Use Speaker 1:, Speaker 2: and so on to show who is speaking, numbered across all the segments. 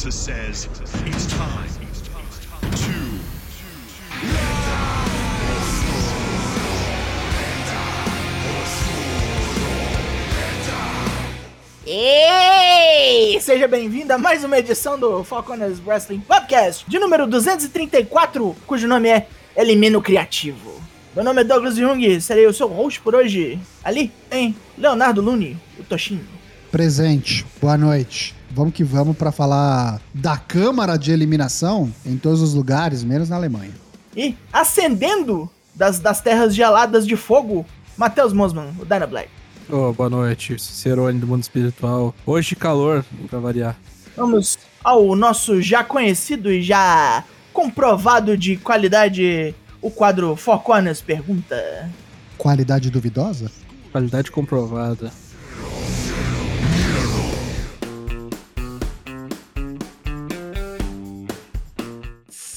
Speaker 1: Penta says it's time to
Speaker 2: Ei! Seja bem-vindo a mais uma edição do Falconers Wrestling Podcast, de número 234, cujo nome é Elimino Criativo. Meu nome é Douglas Jung, serei o seu host por hoje. Ali tem Leonardo Luni, o Toshinho.
Speaker 3: Presente, boa noite. Vamos que vamos para falar da Câmara de Eliminação em todos os lugares, menos na Alemanha.
Speaker 2: E ascendendo das, das terras geladas de fogo, Matheus Mosman, o Dyna Black.
Speaker 4: Oh, boa noite, Cicerone do mundo espiritual. Hoje calor, pra variar.
Speaker 2: Vamos ao nosso já conhecido e já comprovado de qualidade, o quadro Four Corners Pergunta.
Speaker 3: Qualidade duvidosa?
Speaker 4: Qualidade comprovada.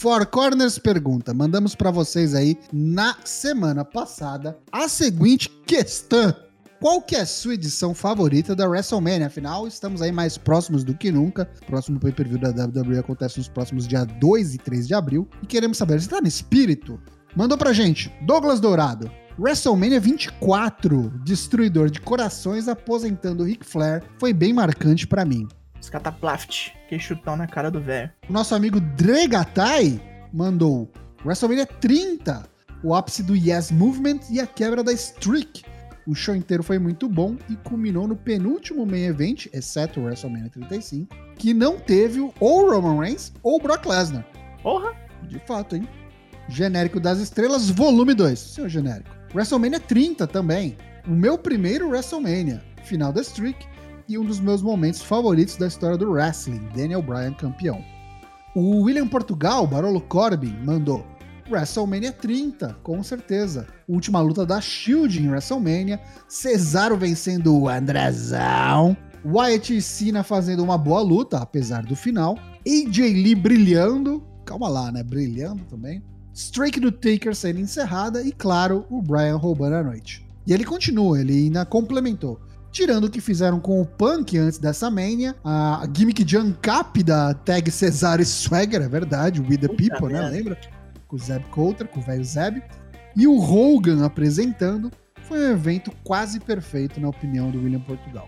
Speaker 3: Four Corners pergunta. Mandamos para vocês aí na semana passada a seguinte questão. Qual que é a sua edição favorita da WrestleMania? Afinal, estamos aí mais próximos do que nunca. O próximo pay-per-view da WWE acontece nos próximos dias 2 e 3 de abril. E queremos saber, você tá no espírito? Mandou pra gente, Douglas Dourado. WrestleMania 24, Destruidor de Corações aposentando Ric Flair, foi bem marcante para mim.
Speaker 2: Scataplaft, que chutão na cara do velho.
Speaker 3: O nosso amigo Dregatai mandou WrestleMania 30, o ápice do Yes Movement e a quebra da Streak. O show inteiro foi muito bom e culminou no penúltimo main event, exceto o WrestleMania 35, que não teve ou Roman Reigns ou Brock Lesnar.
Speaker 2: Porra!
Speaker 3: De fato, hein? Genérico das Estrelas, volume 2. Seu genérico. WrestleMania 30 também. O meu primeiro WrestleMania, final da streak e um dos meus momentos favoritos da história do wrestling, Daniel Bryan campeão. O William Portugal, Barolo Corbin, mandou WrestleMania 30, com certeza. Última luta da Shield em WrestleMania, Cesaro vencendo o Andrezão, Wyatt e Cena fazendo uma boa luta, apesar do final, AJ Lee brilhando, calma lá, né, brilhando também, Strike do Taker sendo encerrada e, claro, o Bryan roubando a noite. E ele continua, ele ainda complementou. Tirando o que fizeram com o Punk antes dessa mania, a gimmick de Uncap da tag Cesaro e Swagger, é verdade, We The
Speaker 2: Puta
Speaker 3: People, né?
Speaker 2: merda.
Speaker 3: Lembra? Com o Zeb Coulter, com o velho Zeb. E o Hogan apresentando. Foi um evento quase perfeito, na opinião do William Portugal.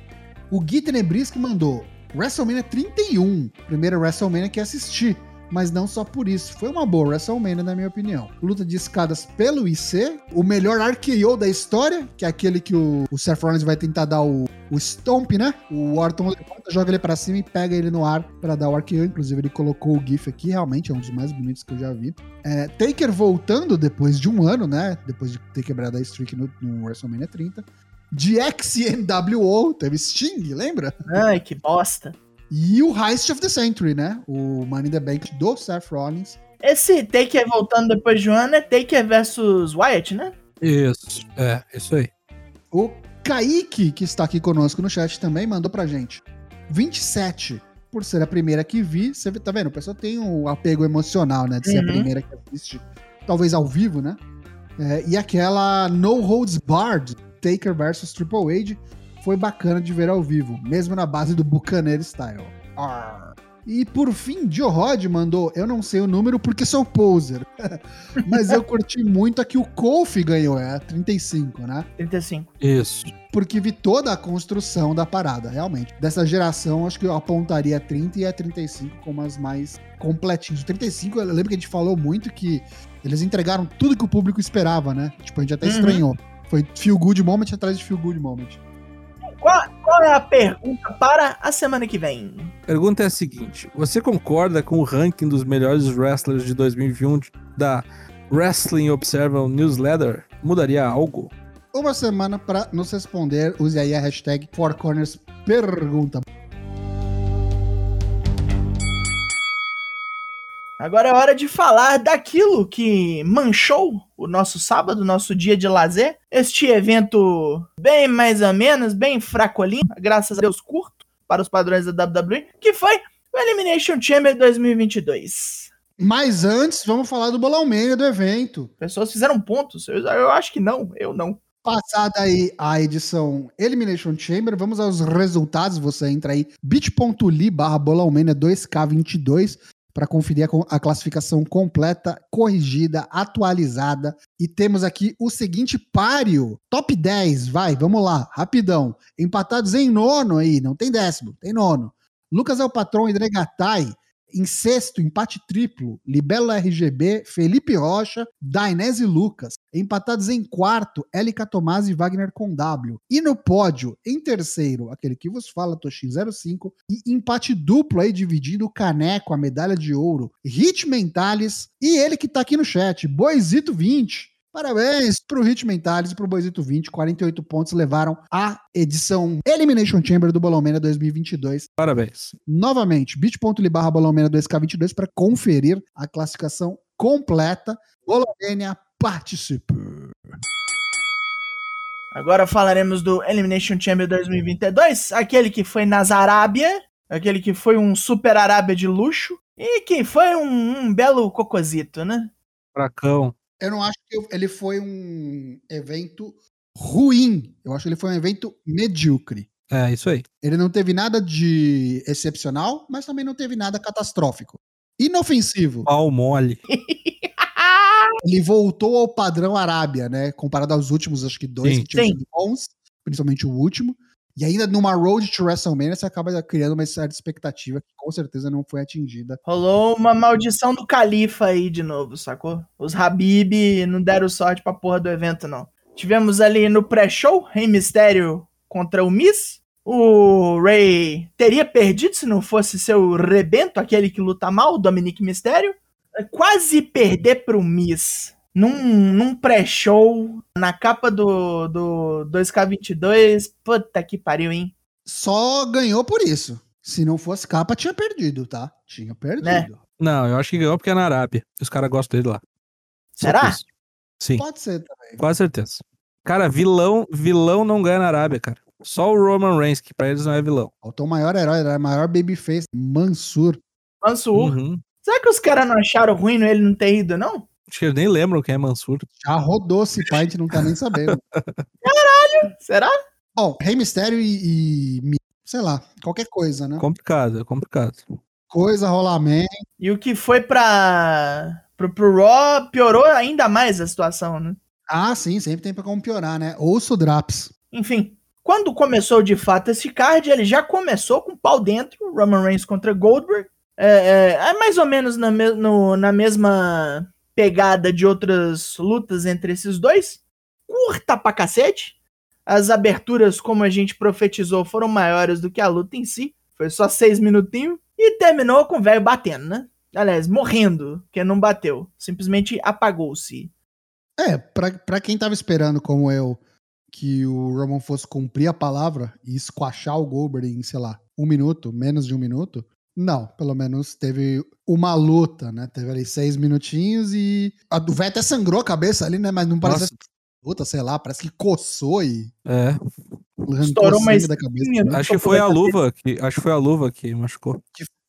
Speaker 3: O Gui Tenebrisky mandou WrestleMania 31, primeira WrestleMania que assisti, mas não só por isso. Foi uma boa WrestleMania, na minha opinião. Luta de escadas pelo IC, o melhor RKO da história, que é aquele que o, o Seth Rollins vai tentar dar o, o Stomp, né? O Orton levanta, joga ele pra cima e pega ele no ar pra dar o RKO. Inclusive, ele colocou o GIF aqui, realmente é um dos mais bonitos que eu já vi. É, Taker voltando depois de um ano, né? Depois de ter quebrado a streak no, no WrestleMania 30. De XNWO, teve Sting, lembra?
Speaker 2: Ai, que bosta.
Speaker 3: E o Heist of the Century, né? O Money in the Bank do Seth Rollins.
Speaker 2: Esse Taker voltando depois de um ano é Taker versus Wyatt, né?
Speaker 4: Isso, é, isso aí.
Speaker 3: O Kaique, que está aqui conosco no chat, também mandou pra gente. 27, por ser a primeira que vi. Você tá vendo? A pessoa tem o apego emocional, né? De ser
Speaker 2: Uhum.
Speaker 3: a primeira que assiste, talvez ao vivo, né? É, e aquela No Holds Barred, Taker versus Triple H, foi bacana de ver ao vivo, mesmo na base do Buccaneer Style. Arr. E por fim, Joe Rod mandou, eu não sei o número porque sou poser, mas eu curti muito a que o Kofi ganhou, é a 35, né?
Speaker 2: 35.
Speaker 4: Isso.
Speaker 3: porque vi toda a construção da parada, realmente. Dessa geração, acho que eu apontaria a 30 e a 35 como as mais completinhas. O 35, eu lembro que a gente falou muito que eles entregaram tudo que o público esperava, né? Tipo, a gente até
Speaker 2: Uhum.
Speaker 3: estranhou. Foi feel good moment atrás de feel good moment.
Speaker 2: Qual, qual é a pergunta para a semana que vem?
Speaker 4: Pergunta é a seguinte: você concorda com o ranking dos melhores wrestlers de 2021 da Wrestling Observer Newsletter? Mudaria algo?
Speaker 3: Uma semana para nos responder, use aí a hashtag Four Corners Pergunta.
Speaker 2: Agora é hora de falar daquilo que manchou o nosso sábado, nosso dia de lazer. Este evento bem mais ou menos, bem fracolinho, graças a Deus curto, para os padrões da WWE, que foi o Elimination Chamber 2022.
Speaker 3: Mas antes, vamos falar do bolão meia do evento.
Speaker 2: Pessoas fizeram pontos, eu, eu acho que não, eu não.
Speaker 3: Passada aí a edição Elimination Chamber, vamos aos resultados. Você entra aí bit.ly barra bolãomania 2K22 para conferir a, classificação completa, corrigida, atualizada. E temos aqui o seguinte páreo. Top 10, vai, vamos lá, rapidão. Empatados em nono aí, não tem décimo, tem nono. Lucas é o patrão e Dregatai. Em sexto, empate triplo, Libelo RGB, Felipe Rocha, Dainese Lucas. Empatados em quarto, Élica Tomás e Wagner com W. E no pódio, em terceiro, aquele que vos fala, Toshin05. E empate duplo aí, dividindo o caneco, a medalha de ouro, Hit Mentales e ele que tá aqui no chat, Boizito 20. Parabéns pro Hit Mentales e pro Boizito 20. 48 pontos levaram a edição Elimination Chamber do Bolomena 2022
Speaker 4: Parabéns.
Speaker 3: novamente, bit.ly barra Bolomena 2K22 para conferir a classificação completa. Bolomenia participa.
Speaker 2: Agora falaremos do Elimination Chamber 2022, aquele que foi nas Arábia, aquele que foi um super Arábia de luxo e que foi um, um belo cocosito, né?
Speaker 4: Fracão.
Speaker 3: Eu não acho que ele foi um evento ruim. Eu acho que ele foi um evento medíocre.
Speaker 4: É, isso aí.
Speaker 3: Ele não teve nada de excepcional, mas também não teve nada catastrófico. Inofensivo.
Speaker 4: Pau mole.
Speaker 3: Ele voltou ao padrão Arábia, né? Comparado aos últimos, acho que dois
Speaker 4: Sim.
Speaker 3: que tinham sido bons, principalmente o último. E ainda numa road to WrestleMania, você acaba criando uma certa expectativa que com certeza não foi atingida.
Speaker 2: Rolou uma maldição do Califa aí de novo, sacou? Os Habib não deram sorte pra porra do evento, não. Tivemos ali no pré-show, Rei Mistério contra o Miz. O Ray teria perdido se não fosse seu rebento, aquele que luta mal, o Dominique Mistério. Quase perder pro Miz. Num, num pré-show, na capa do, do 2K22. Puta que pariu, hein?
Speaker 3: Só ganhou por isso. Se não fosse capa, tinha perdido, tá? Tinha perdido.
Speaker 2: Né?
Speaker 4: Não, eu acho que ganhou porque é na Arábia. Os caras gostam dele lá.
Speaker 2: Será?
Speaker 4: Sim,
Speaker 3: Pode ser também.
Speaker 4: quase certeza. Cara, vilão, vilão não ganha na Arábia, cara. Só o Roman Reigns, que pra eles não é vilão.
Speaker 3: Faltou o maior herói, o maior babyface, Mansur.
Speaker 2: Mansur.
Speaker 4: Uhum.
Speaker 2: Será que os caras não acharam ruim ele não ter ido, não?
Speaker 4: Acho que eles nem lembram quem é Mansur.
Speaker 3: Já rodou esse pai, a gente não tá nem sabendo.
Speaker 2: Será?
Speaker 3: Bom, Rei Mistério e, e sei lá, qualquer coisa, né?
Speaker 4: Complicado, é complicado.
Speaker 3: Coisa, rolamento.
Speaker 2: E o que foi pra. Pro, pro Raw piorou ainda mais a situação, né?
Speaker 3: Ah, sim, sempre tem pra como piorar, né? Ouço o Draps.
Speaker 2: Enfim, quando começou de fato esse card, ele já começou com pau dentro, Roman Reigns contra Goldberg. É, é, é mais ou menos na, me- no- na mesma pegada de outras lutas entre esses dois. Curta pra cacete. As aberturas, como a gente profetizou, foram maiores do que a luta em si. Foi só seis minutinhos. E terminou com o velho batendo, né? Aliás, morrendo, porque não bateu. Simplesmente apagou-se.
Speaker 3: É, pra, pra quem tava esperando, como eu, que o Roman fosse cumprir a palavra e esquachar o Goldberg em, sei lá, um minuto, menos de um minuto, não, pelo menos teve uma luta, né? Teve ali seis minutinhos e. A do velho até sangrou a cabeça ali, né? Mas não parece luta, sei lá, parece que coçou e
Speaker 4: É.
Speaker 2: Estourou uma
Speaker 3: sangue da cabeça.
Speaker 2: espinha no
Speaker 4: Acho que foi a luva que. Acho que foi a luva que machucou.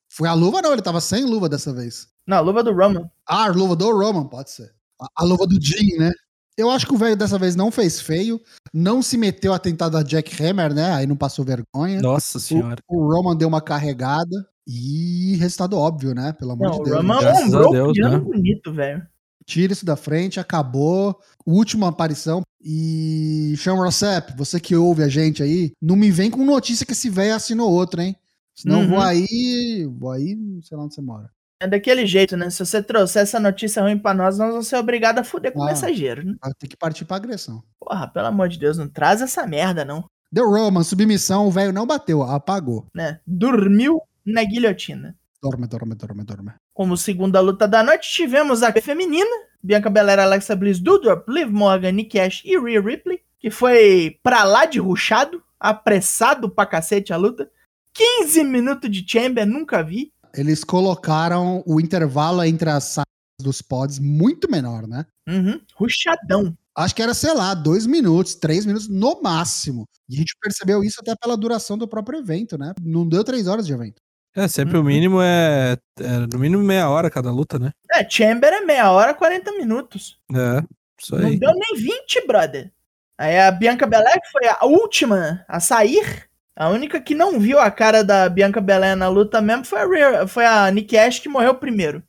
Speaker 3: Foi a luva, não, ele tava sem luva dessa vez.
Speaker 2: Não, a luva do Roman.
Speaker 3: Ah, a luva do Roman, pode ser. A, a luva do Jim, né? Eu acho que o velho dessa vez não fez feio, não se meteu a tentar da Jack Hammer, né? Aí não passou vergonha.
Speaker 4: Nossa senhora.
Speaker 3: O, o Roman deu uma carregada e resultado óbvio, né? Pelo amor
Speaker 2: Não,
Speaker 3: de
Speaker 2: o
Speaker 3: Deus.
Speaker 2: Roman
Speaker 4: graças a
Speaker 2: ombrou
Speaker 4: Deus,
Speaker 2: piano
Speaker 4: né?
Speaker 2: bonito, velho.
Speaker 3: Tira isso da frente, acabou. Última aparição. E Sean Rossap, você que ouve a gente aí, não me vem com notícia que esse velho assinou outro, hein? Senão
Speaker 2: Uhum.
Speaker 3: vou aí. Vou aí, sei lá onde você mora.
Speaker 2: É daquele jeito, né? Se você trouxer essa notícia ruim pra nós, nós vamos ser obrigados a fuder com o
Speaker 3: Ah.
Speaker 2: mensageiro, né?
Speaker 3: Vai ter que partir pra agressão.
Speaker 2: Porra, pelo amor de Deus, não traz essa merda, não.
Speaker 3: Deu Roman, submissão, o velho não bateu, apagou.
Speaker 2: Né? Dormiu na guilhotina.
Speaker 3: Dorme, dorme, dorme, dorme.
Speaker 2: Como segunda luta da noite, tivemos a feminina, Bianca Belair, Alexa Bliss, Doudrop, Liv Morgan, Nick Ash e Rhea Ripley, que foi pra lá de ruchado, apressado pra cacete a luta. 15 minutos de Chamber, nunca vi.
Speaker 3: Eles colocaram o intervalo entre as salas dos pods muito menor, né?
Speaker 2: Uhum, ruchadão.
Speaker 3: Acho que era, sei lá, dois minutos, três minutos no máximo. E a gente percebeu isso até pela duração do próprio evento, né? Não deu três horas de evento.
Speaker 4: É, sempre
Speaker 2: Uhum.
Speaker 4: o mínimo é, é. No mínimo meia hora cada luta, né?
Speaker 2: É, Chamber é meia hora, 40 minutos.
Speaker 4: É, isso
Speaker 2: Não
Speaker 4: aí.
Speaker 2: deu nem 20, brother. Aí a Bianca Belair que foi a última a sair. A única que não viu a cara da Bianca Belair na luta mesmo foi a, Rhea- foi a Nick Ash que morreu primeiro.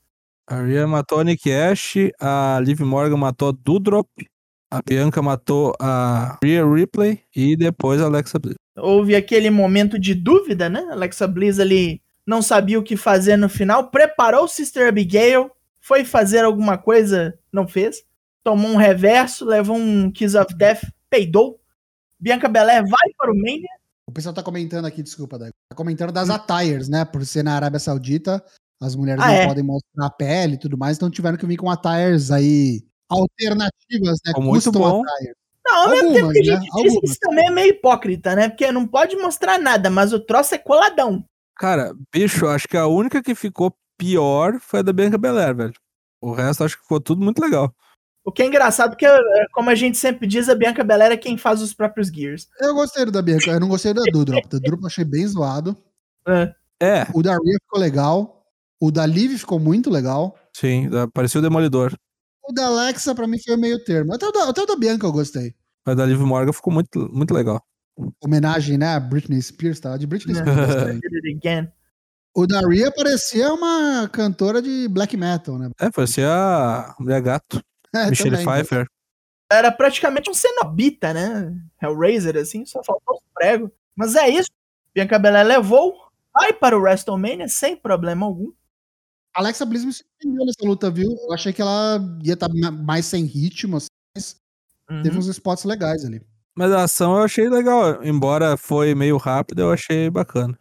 Speaker 4: A Rhea matou a Nick Ash, a Liv Morgan matou a Dudrop, a Bianca matou a Rhea Ripley e depois a Alexa Bliss.
Speaker 2: Houve aquele momento de dúvida, né? Alexa Bliss ali não sabia o que fazer no final, preparou o Sister Abigail, foi fazer alguma coisa, não fez. Tomou um reverso, levou um Kiss of Death, peidou. Bianca Belair vai para o Mania.
Speaker 3: O pessoal tá comentando aqui, desculpa, Dago. Tá comentando das attires, né? Por ser na Arábia Saudita, as mulheres
Speaker 2: Ah,
Speaker 3: não
Speaker 2: é?
Speaker 3: podem mostrar a pele e tudo mais, então tiveram que vir com attires aí alternativas, né?
Speaker 4: Muito
Speaker 3: Custom
Speaker 4: bom.
Speaker 3: attire.
Speaker 2: Não, ao mesmo tempo que a
Speaker 3: né?
Speaker 2: gente diz que
Speaker 3: Algumas.
Speaker 2: isso também é meio hipócrita, né? Porque não pode mostrar nada, mas o troço é coladão.
Speaker 4: Cara, bicho, acho que a única que ficou pior foi a da Bianca Belair, velho. O resto acho que ficou tudo muito legal.
Speaker 2: O que é engraçado, porque, é, como a gente sempre diz, a Bianca Belair é quem faz os próprios Gears.
Speaker 3: Eu gostei do da Bianca, eu não gostei da Dudrop. Da Dudrop eu achei bem zoado.
Speaker 2: É.
Speaker 4: É,
Speaker 3: O da Rhea ficou legal. O da Liv ficou muito legal.
Speaker 4: sim, da- parecia o Demolidor.
Speaker 3: O da Alexa, pra mim, foi o meio termo. Até o da, até o da Bianca eu gostei.
Speaker 4: Mas da Liv Morgan ficou muito, muito legal.
Speaker 3: Homenagem, né? A Britney Spears, tava de Britney
Speaker 2: É.
Speaker 3: Spears. o da Rhea parecia uma cantora de black metal, né?
Speaker 4: É, parecia a Mulher Gato,
Speaker 3: É,
Speaker 4: Michelle
Speaker 3: também.
Speaker 4: Pfeiffer.
Speaker 2: Era praticamente um cenobita, né? Hellraiser, assim, só faltou os pregos. Mas é isso. Bianca Belair levou, vai para o WrestleMania sem problema algum.
Speaker 3: Alexa Bliss me surpreendeu nessa luta, viu? Eu achei que ela ia estar mais sem ritmo, assim, mas
Speaker 2: Uhum.
Speaker 3: teve uns spots legais ali.
Speaker 4: Mas a ação eu achei legal. Embora foi meio rápido, eu achei bacana.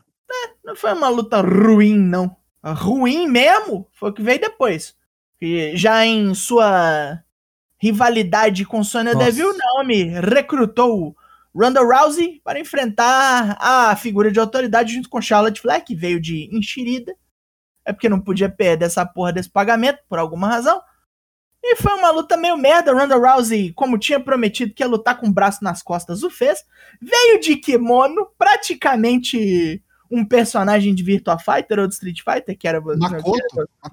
Speaker 2: Não foi uma luta ruim, não. A ruim mesmo foi o que veio depois. Que já em sua rivalidade com Sonya
Speaker 4: Nossa.
Speaker 2: Deville, Naomi recrutou Ronda Rousey para enfrentar a figura de autoridade junto com Charlotte Flair, que veio de enxerida. É porque não podia perder essa porra desse pagamento, por alguma razão. E foi uma luta meio merda. Ronda Rousey, como tinha prometido que ia lutar com o braço nas costas, o fez. Veio de kimono, praticamente um personagem de Virtua Fighter ou de Street Fighter, que era
Speaker 3: Makoto,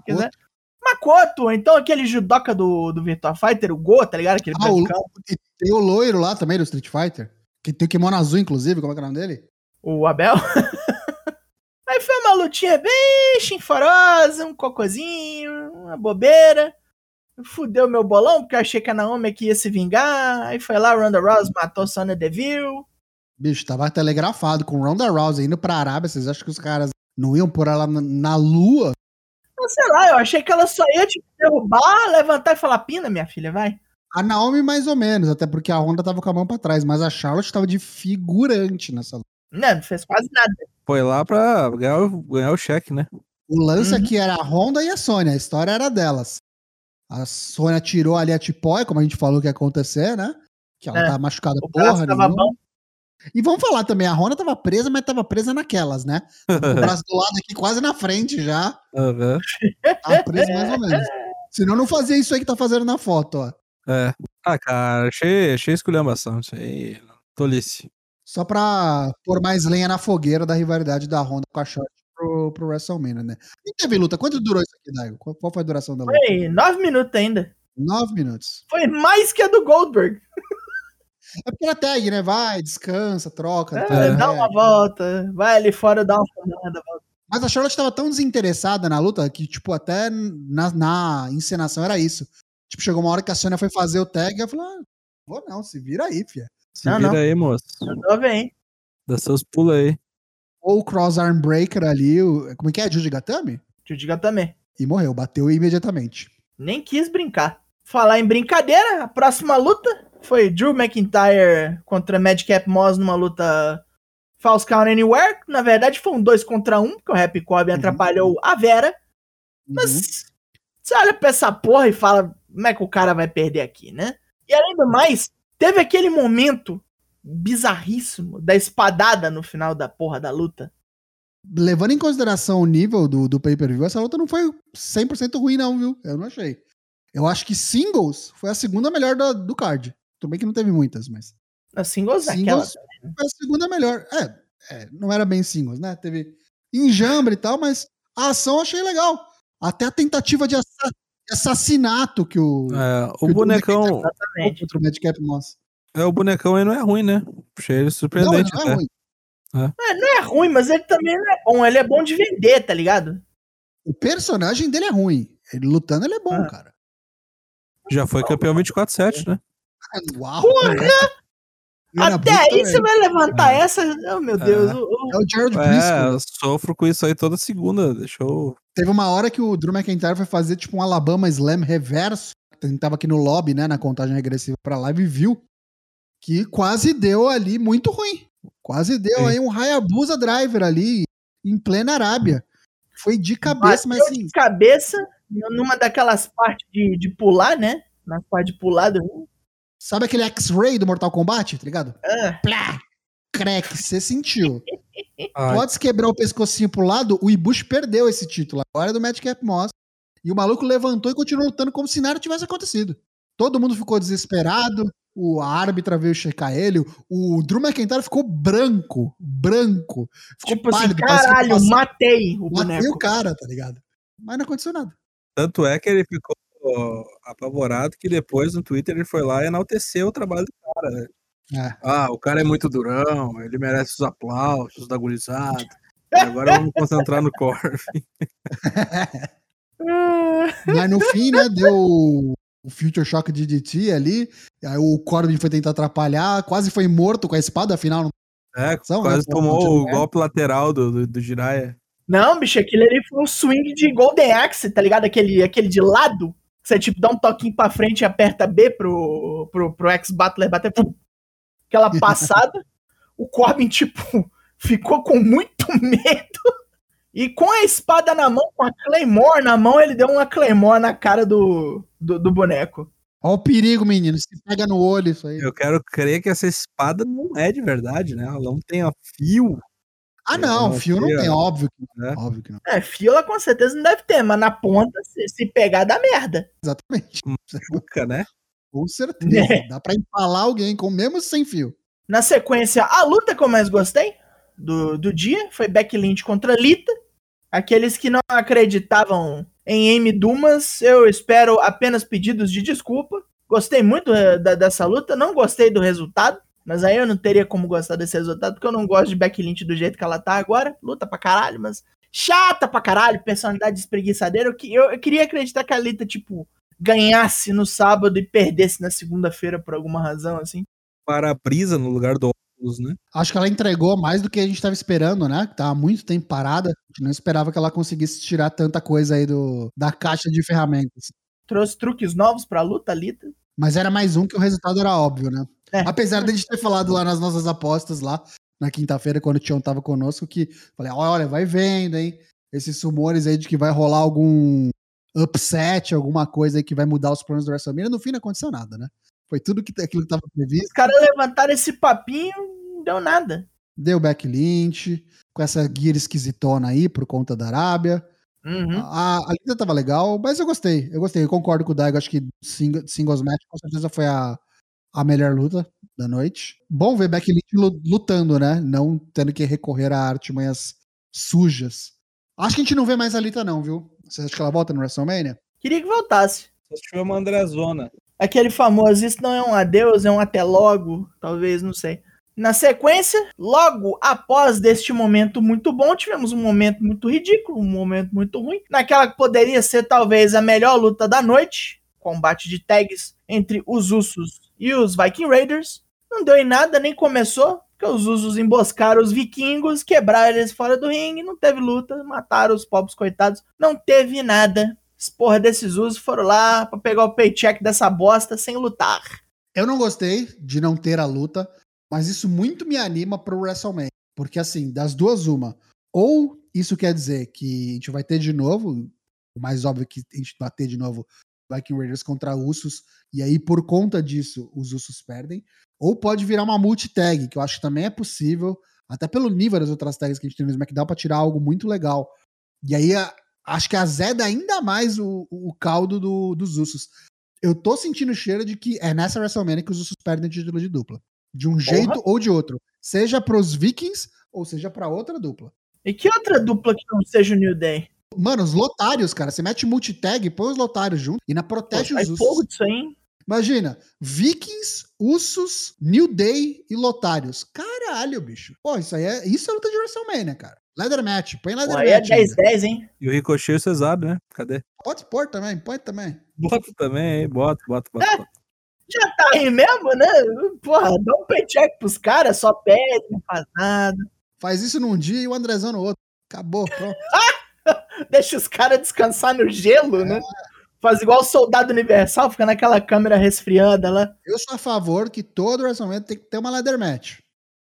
Speaker 2: quiser.
Speaker 3: Makoto.
Speaker 2: Makoto, então aquele judoca do, do Virtua Fighter, o Go, tá ligado? Aquele
Speaker 3: Ah, o, e tem o loiro lá também do Street Fighter. Que tem o kimono azul, inclusive, como é que é o nome dele?
Speaker 2: o Abel. Aí foi uma lutinha bem chinforosa, um cocôzinho, uma bobeira. Fudeu meu bolão, porque eu achei que a Naomi aqui ia se vingar. Aí foi lá, Ronda Rousey matou Sonya Deville.
Speaker 3: Bicho, tava telegrafado com Ronda Rousey indo pra Arábia. Vocês acham que os caras não iam por ela na, na lua?
Speaker 2: Não sei lá, eu achei que ela só ia te derrubar, levantar e falar, pina, minha filha, vai.
Speaker 3: A Naomi mais ou menos, até porque a Honda tava com a mão pra trás, mas a Charlotte tava de figurante nessa luta.
Speaker 2: Não, não fez quase nada.
Speaker 4: Foi lá pra ganhar o, ganhar o cheque, né?
Speaker 3: O lance
Speaker 2: Uhum.
Speaker 3: aqui era a Honda e a Sônia, a história era delas. A Sônia tirou ali a tipóia, como a gente falou que ia acontecer, né? Que ela
Speaker 2: É,
Speaker 3: tava machucada
Speaker 2: O
Speaker 3: porra
Speaker 2: tava
Speaker 3: nenhuma.
Speaker 2: bom.
Speaker 3: E vamos falar também, a Honda tava presa, mas tava presa naquelas, né? O braço do lado aqui, quase na frente já.
Speaker 4: Aham.
Speaker 3: Tava preso mais ou menos. Senão não fazia isso aí que tá fazendo na foto, ó.
Speaker 4: É. Ah, cara, achei, achei esculhambação isso aí. Tolice.
Speaker 3: Só pra pôr mais lenha na fogueira da rivalidade da Honda com a Charlotte pro, pro WrestleMania, né? E teve luta. Quanto durou isso aqui, Daigo? Qual, qual foi a duração da luta?
Speaker 2: Foi nove minutos ainda.
Speaker 3: Nove minutos.
Speaker 2: Foi mais que a do Goldberg.
Speaker 3: É porque era tag, né? Vai, descansa, troca.
Speaker 2: É,
Speaker 3: troca,
Speaker 2: dá
Speaker 3: é.
Speaker 2: uma volta, vai ali fora, dá uma fumada. volta.
Speaker 3: Mas a Charlotte tava tão desinteressada na luta que, tipo, até na, na encenação era isso. Tipo, chegou uma hora que a Sônia foi fazer o tag e ela falou: ah, vou não, se vira aí, fia.
Speaker 4: Se
Speaker 2: Não,
Speaker 4: vira
Speaker 2: não.
Speaker 4: aí, moço.
Speaker 2: Mandou bem.
Speaker 4: Dá seus pulos aí.
Speaker 3: Ou o cross arm breaker ali, o, como é que é? Juji Gatame?
Speaker 2: Te diga também.
Speaker 3: E morreu, bateu imediatamente.
Speaker 2: Nem quis brincar. Falar em brincadeira, a próxima luta foi Drew McIntyre contra Madcap Moss numa luta False Count Anywhere. Na verdade, foi um 2 contra 1, um, porque o Happy Corbin
Speaker 3: Uhum.
Speaker 2: atrapalhou a Vera. Mas
Speaker 3: Uhum.
Speaker 2: você olha pra essa porra e fala, como é que o cara vai perder aqui, né? E além do mais, teve aquele momento bizarríssimo da espadada no final da porra da luta.
Speaker 3: Levando em consideração o nível do, do pay-per-view, essa luta não foi 100% ruim, não, viu? Eu não achei. Eu acho que singles foi a segunda melhor do, do card. Tudo bem que não teve muitas, mas.
Speaker 2: A singles.
Speaker 3: Singles foi a segunda melhor. É, é, não era bem singles, né? Teve enjambre e tal, mas a ação eu achei legal. Até a tentativa de, assa- de assassinato que o.
Speaker 4: É,
Speaker 3: Que
Speaker 4: o
Speaker 3: o
Speaker 4: bonecão,
Speaker 2: Exatamente.
Speaker 3: contra o Madcap Moss.
Speaker 4: É, o bonecão aí não é ruim, né? Achei ele
Speaker 3: Não, ele
Speaker 4: surpreendente
Speaker 3: não é
Speaker 4: até.
Speaker 3: ruim.
Speaker 2: Não é ruim, mas ele também não é bom. Ele é bom de vender, tá ligado?
Speaker 3: O personagem dele é ruim. Ele lutando, ele é bom,
Speaker 2: Ah.
Speaker 3: cara.
Speaker 4: Já foi campeão 24-7, né?
Speaker 3: Uau!
Speaker 2: Porra! Até aí você vai levantar essa. Oh, meu Deus.
Speaker 4: É.
Speaker 2: o-
Speaker 3: É o Jared
Speaker 4: É,
Speaker 3: Briscoe.
Speaker 4: eu sofro com isso aí toda segunda. Deixa eu.
Speaker 3: Teve uma hora que o Drew McIntyre foi fazer tipo um Alabama Slam reverso. Ele tava aqui no lobby, né, na contagem regressiva pra live e viu que quase deu ali muito ruim. Quase deu
Speaker 4: Sim.
Speaker 3: aí um Hayabusa Driver ali em plena Arábia. Foi de cabeça, mas
Speaker 2: bateu
Speaker 3: assim,
Speaker 2: de cabeça numa daquelas partes de, de pular, né? Na parte de pular do ringue.
Speaker 3: Sabe aquele X-Ray do Mortal Kombat, tá ligado?
Speaker 2: Ah,
Speaker 3: Plá! Crack, você sentiu.
Speaker 4: Ai,
Speaker 3: Pode quebrar o pescocinho pro lado, o Ibushi perdeu esse título. Agora é do Madcap Moss. E o maluco levantou e continuou lutando como se nada tivesse acontecido. Todo mundo ficou desesperado. O a árbitra veio checar ele. O Drew McIntyre ficou branco. Branco. Ficou
Speaker 2: tipo assim,
Speaker 3: pálido. que
Speaker 2: caralho, matei o
Speaker 3: Matei
Speaker 2: boneco.
Speaker 3: o cara, tá ligado? Mas não aconteceu nada.
Speaker 4: Tanto é que ele ficou apavorado que depois no Twitter ele foi lá e enalteceu o trabalho do cara. né?
Speaker 3: É.
Speaker 4: Ah, o cara é muito durão, ele merece os aplausos da gurizada. Agora vamos concentrar no Corv.
Speaker 2: Ah,
Speaker 3: Mas no fim, né, deu o Future Shock de DT ali. Aí o Corbin foi tentar atrapalhar, quase foi morto com a espada, afinal.
Speaker 4: É,
Speaker 3: São,
Speaker 4: quase
Speaker 3: né,
Speaker 4: tomou o golpe lateral do, do, do Jiraiya.
Speaker 2: Não, bicho, aquele ali foi um swing de Golden Axe, tá ligado? Aquele, aquele de lado. Que Você, tipo, dá um toquinho pra frente e aperta B pro, pro, pro ex-Battler bater. pum. Aquela passada. o Corbin, tipo, ficou com muito medo. E com a espada na mão, com a Claymore na mão, ele deu uma Claymore na cara do, do, do boneco.
Speaker 3: Olha o perigo, menino. Se pega no olho isso aí.
Speaker 4: Eu quero crer que essa espada não é de verdade, né? Ela não tem a fio.
Speaker 3: Ah, não,
Speaker 4: Eu
Speaker 3: fio não
Speaker 4: não
Speaker 3: tem, óbvio que não.
Speaker 4: né?
Speaker 3: Óbvio que não.
Speaker 2: É, fila com certeza não deve ter, mas na ponta, se, se pegar, dá merda.
Speaker 3: Exatamente.
Speaker 4: Machuca, né?
Speaker 3: Com certeza. Dá pra empalar alguém com mesmo sem fio.
Speaker 2: Na sequência, a luta que eu mais gostei do, do dia foi Becky Lynch contra Lita. Aqueles que não acreditavam em Amy Dumas, eu espero apenas pedidos de desculpa. Gostei muito eh, da- dessa luta, não gostei do resultado, mas aí eu não teria como gostar desse resultado, porque eu não gosto de Becky Lynch do jeito que ela tá agora. Luta pra caralho, mas chata pra caralho, personalidade espreguiçadeira. Eu, que- eu, eu queria acreditar que a Lita, tipo, ganhasse no sábado e perdesse na segunda-feira por alguma razão, assim.
Speaker 4: Para-brisa no lugar do óculos, né?
Speaker 3: Acho que ela entregou mais do que a gente tava esperando, né? Que tava há muito tempo parada. A gente não esperava que ela conseguisse tirar tanta coisa aí do, da caixa de ferramentas.
Speaker 2: Trouxe truques novos pra luta, Lita.
Speaker 3: Mas era mais um que o resultado era óbvio, né?
Speaker 2: É.
Speaker 3: Apesar de a gente ter falado lá nas nossas apostas lá, na quinta-feira, quando o Tião tava conosco, que falei, olha, vai vendo, hein? Esses rumores aí de que vai rolar algum upset, alguma coisa aí que vai mudar os planos do WrestleMania, no fim não aconteceu nada, né? Foi tudo que, aquilo que tava previsto.
Speaker 2: Os caras levantaram esse papinho, não deu nada.
Speaker 3: Deu back Lynch, com essa gear esquisitona aí por conta da Arábia.
Speaker 2: Uhum.
Speaker 3: A, a tava legal, mas eu gostei. Eu gostei. Eu concordo com o Daigo. Acho que sing, singles match com certeza foi a, a melhor luta da noite. Bom ver Becky Lynch lu- lutando, né? Não tendo que recorrer a artimanhas sujas. Acho que a gente não vê mais a Lita, não, viu? Você acha que ela volta no WrestleMania?
Speaker 2: Queria que voltasse.
Speaker 4: Só se tiver uma Andrezona.
Speaker 2: Aquele famoso, isso não é um adeus, é um até logo, talvez, não sei. Na sequência, logo após deste momento muito bom, tivemos um momento muito ridículo, um momento muito ruim. Naquela que poderia ser talvez a melhor luta da noite, combate de tags entre os Usos e os Viking Raiders. Não deu em nada, nem começou, porque os Usos emboscaram os vikingos, quebraram eles fora do ringue, não teve luta, mataram os pobres coitados, não teve nada. As porra desses Usos foram lá pra pegar o paycheck dessa bosta sem lutar.
Speaker 3: Eu não gostei de não ter a luta, mas isso muito me anima pro WrestleMania. Porque, assim, das duas, uma. Ou isso quer dizer que a gente vai ter de novo, o mais óbvio que a gente vai ter de novo Viking Raiders contra Usos, e aí por conta disso os Usos perdem. Ou pode virar uma multi-tag, que eu acho que também é possível, até pelo nível das outras tags que a gente tem no SmackDown, pra tirar algo muito legal. E aí a- acho que azeda ainda mais o, o caldo do- dos Usos. Eu tô sentindo o cheiro de que é nessa WrestleMania que os Usos perdem o título de dupla. De um jeito ou de outro. Seja pros Vikings ou seja pra outra dupla.
Speaker 2: E que outra dupla que não seja o New Day?
Speaker 3: Mano, os lotários, cara. Você mete multitag, põe os lotários junto e na protege os Usos.
Speaker 2: fogo disso aí, hein?
Speaker 3: Imagina, Vikings, Usos, New Day e Lotários. Caralho, bicho. Pô, isso aí é. Isso é luta de WrestleMania, cara. Leather match, põe leather
Speaker 2: Pô, aí é
Speaker 3: match. ainda.
Speaker 2: 10-10, hein?
Speaker 4: E o Ricochet, você sabe, né? Cadê?
Speaker 3: Pode pôr também, põe também.
Speaker 4: Bota também, hein? Bota, bota, bota. bota.
Speaker 2: Já tá aí mesmo, né? Porra, dá um paycheck pros caras, só pede, não faz nada.
Speaker 3: Faz isso num dia e o Andrezão no outro. Acabou, pronto.
Speaker 2: Deixa os caras descansar no gelo, né? Faz igual o soldado universal, fica naquela câmera resfriada lá.
Speaker 3: Eu sou a favor que todo WrestleMania tem que ter uma leather match.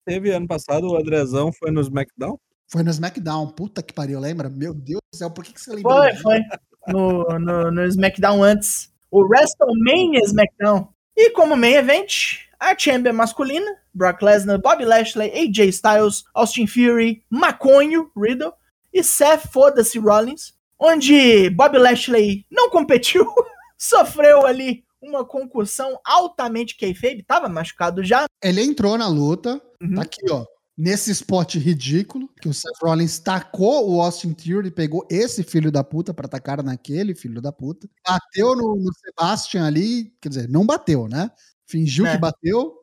Speaker 4: Teve ano passado, o Andrezão foi no SmackDown.
Speaker 3: Foi no SmackDown. Puta que pariu, lembra? Meu Deus do céu, por que, que você lembrou?
Speaker 2: Foi, foi. No, no, no SmackDown antes. O WrestleMania SmackDown. E como main event, a Chamber masculina, Brock Lesnar, Bobby Lashley, AJ Styles, Austin Fury, Maconho, Riddle e Seth Foda-se Rollins, onde Bobby Lashley não competiu, sofreu ali uma concussão altamente kayfabe, tava machucado já.
Speaker 3: Ele entrou na luta,
Speaker 2: Uhum.
Speaker 3: tá aqui, ó. Nesse spot ridículo, que o Seth Rollins tacou o Austin Theory, pegou esse filho da puta pra atacar naquele filho da puta. Bateu no, no Sebastian ali, quer dizer, não bateu, né? Fingiu
Speaker 2: É.
Speaker 3: que bateu,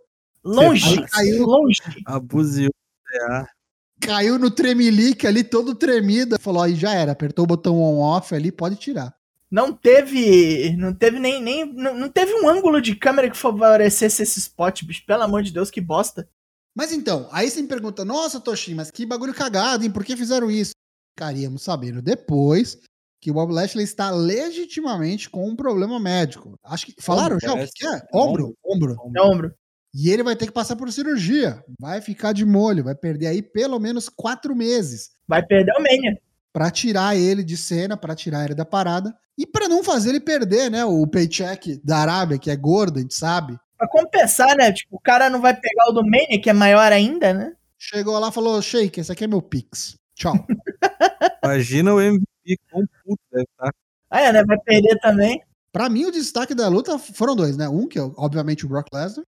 Speaker 2: Longe,
Speaker 3: caiu.
Speaker 2: longe.
Speaker 4: Abusivo. É.
Speaker 3: caiu no tremelique ali, todo tremido. Falou, aí já era, apertou o botão on-off ali, pode tirar.
Speaker 2: Não teve. Não teve nem. nem não, não teve um ângulo de câmera que favorecesse esse spot, bicho. Pelo amor de Deus, que bosta.
Speaker 3: Mas então, aí você me pergunta, nossa, Toshin, mas que bagulho cagado, hein? Por que fizeram isso? Ficaríamos sabendo depois que o Bob Lashley está legitimamente com um problema médico. Acho que. Falaram já o que, que é? Ombro, ombro.
Speaker 2: É ombro.
Speaker 3: E ele vai ter que passar por cirurgia. Vai ficar de molho, vai perder aí pelo menos quatro meses
Speaker 2: Vai perder o Mania.
Speaker 3: Pra tirar ele de cena, pra tirar ele da parada. E pra não fazer ele perder, né? O paycheck da Arábia, que é gordo, a gente sabe.
Speaker 2: Pra compensar, né? Tipo, o cara não vai pegar o do Mania, que é maior ainda, né?
Speaker 3: Chegou lá e falou: Shake, esse aqui é meu Pix. Tchau.
Speaker 4: Imagina o MVP com puto deve estar.
Speaker 2: Ah, é, né? Vai perder também.
Speaker 3: Pra mim, o destaque da luta foram dois, né? Um, que é obviamente o Brock Lesnar,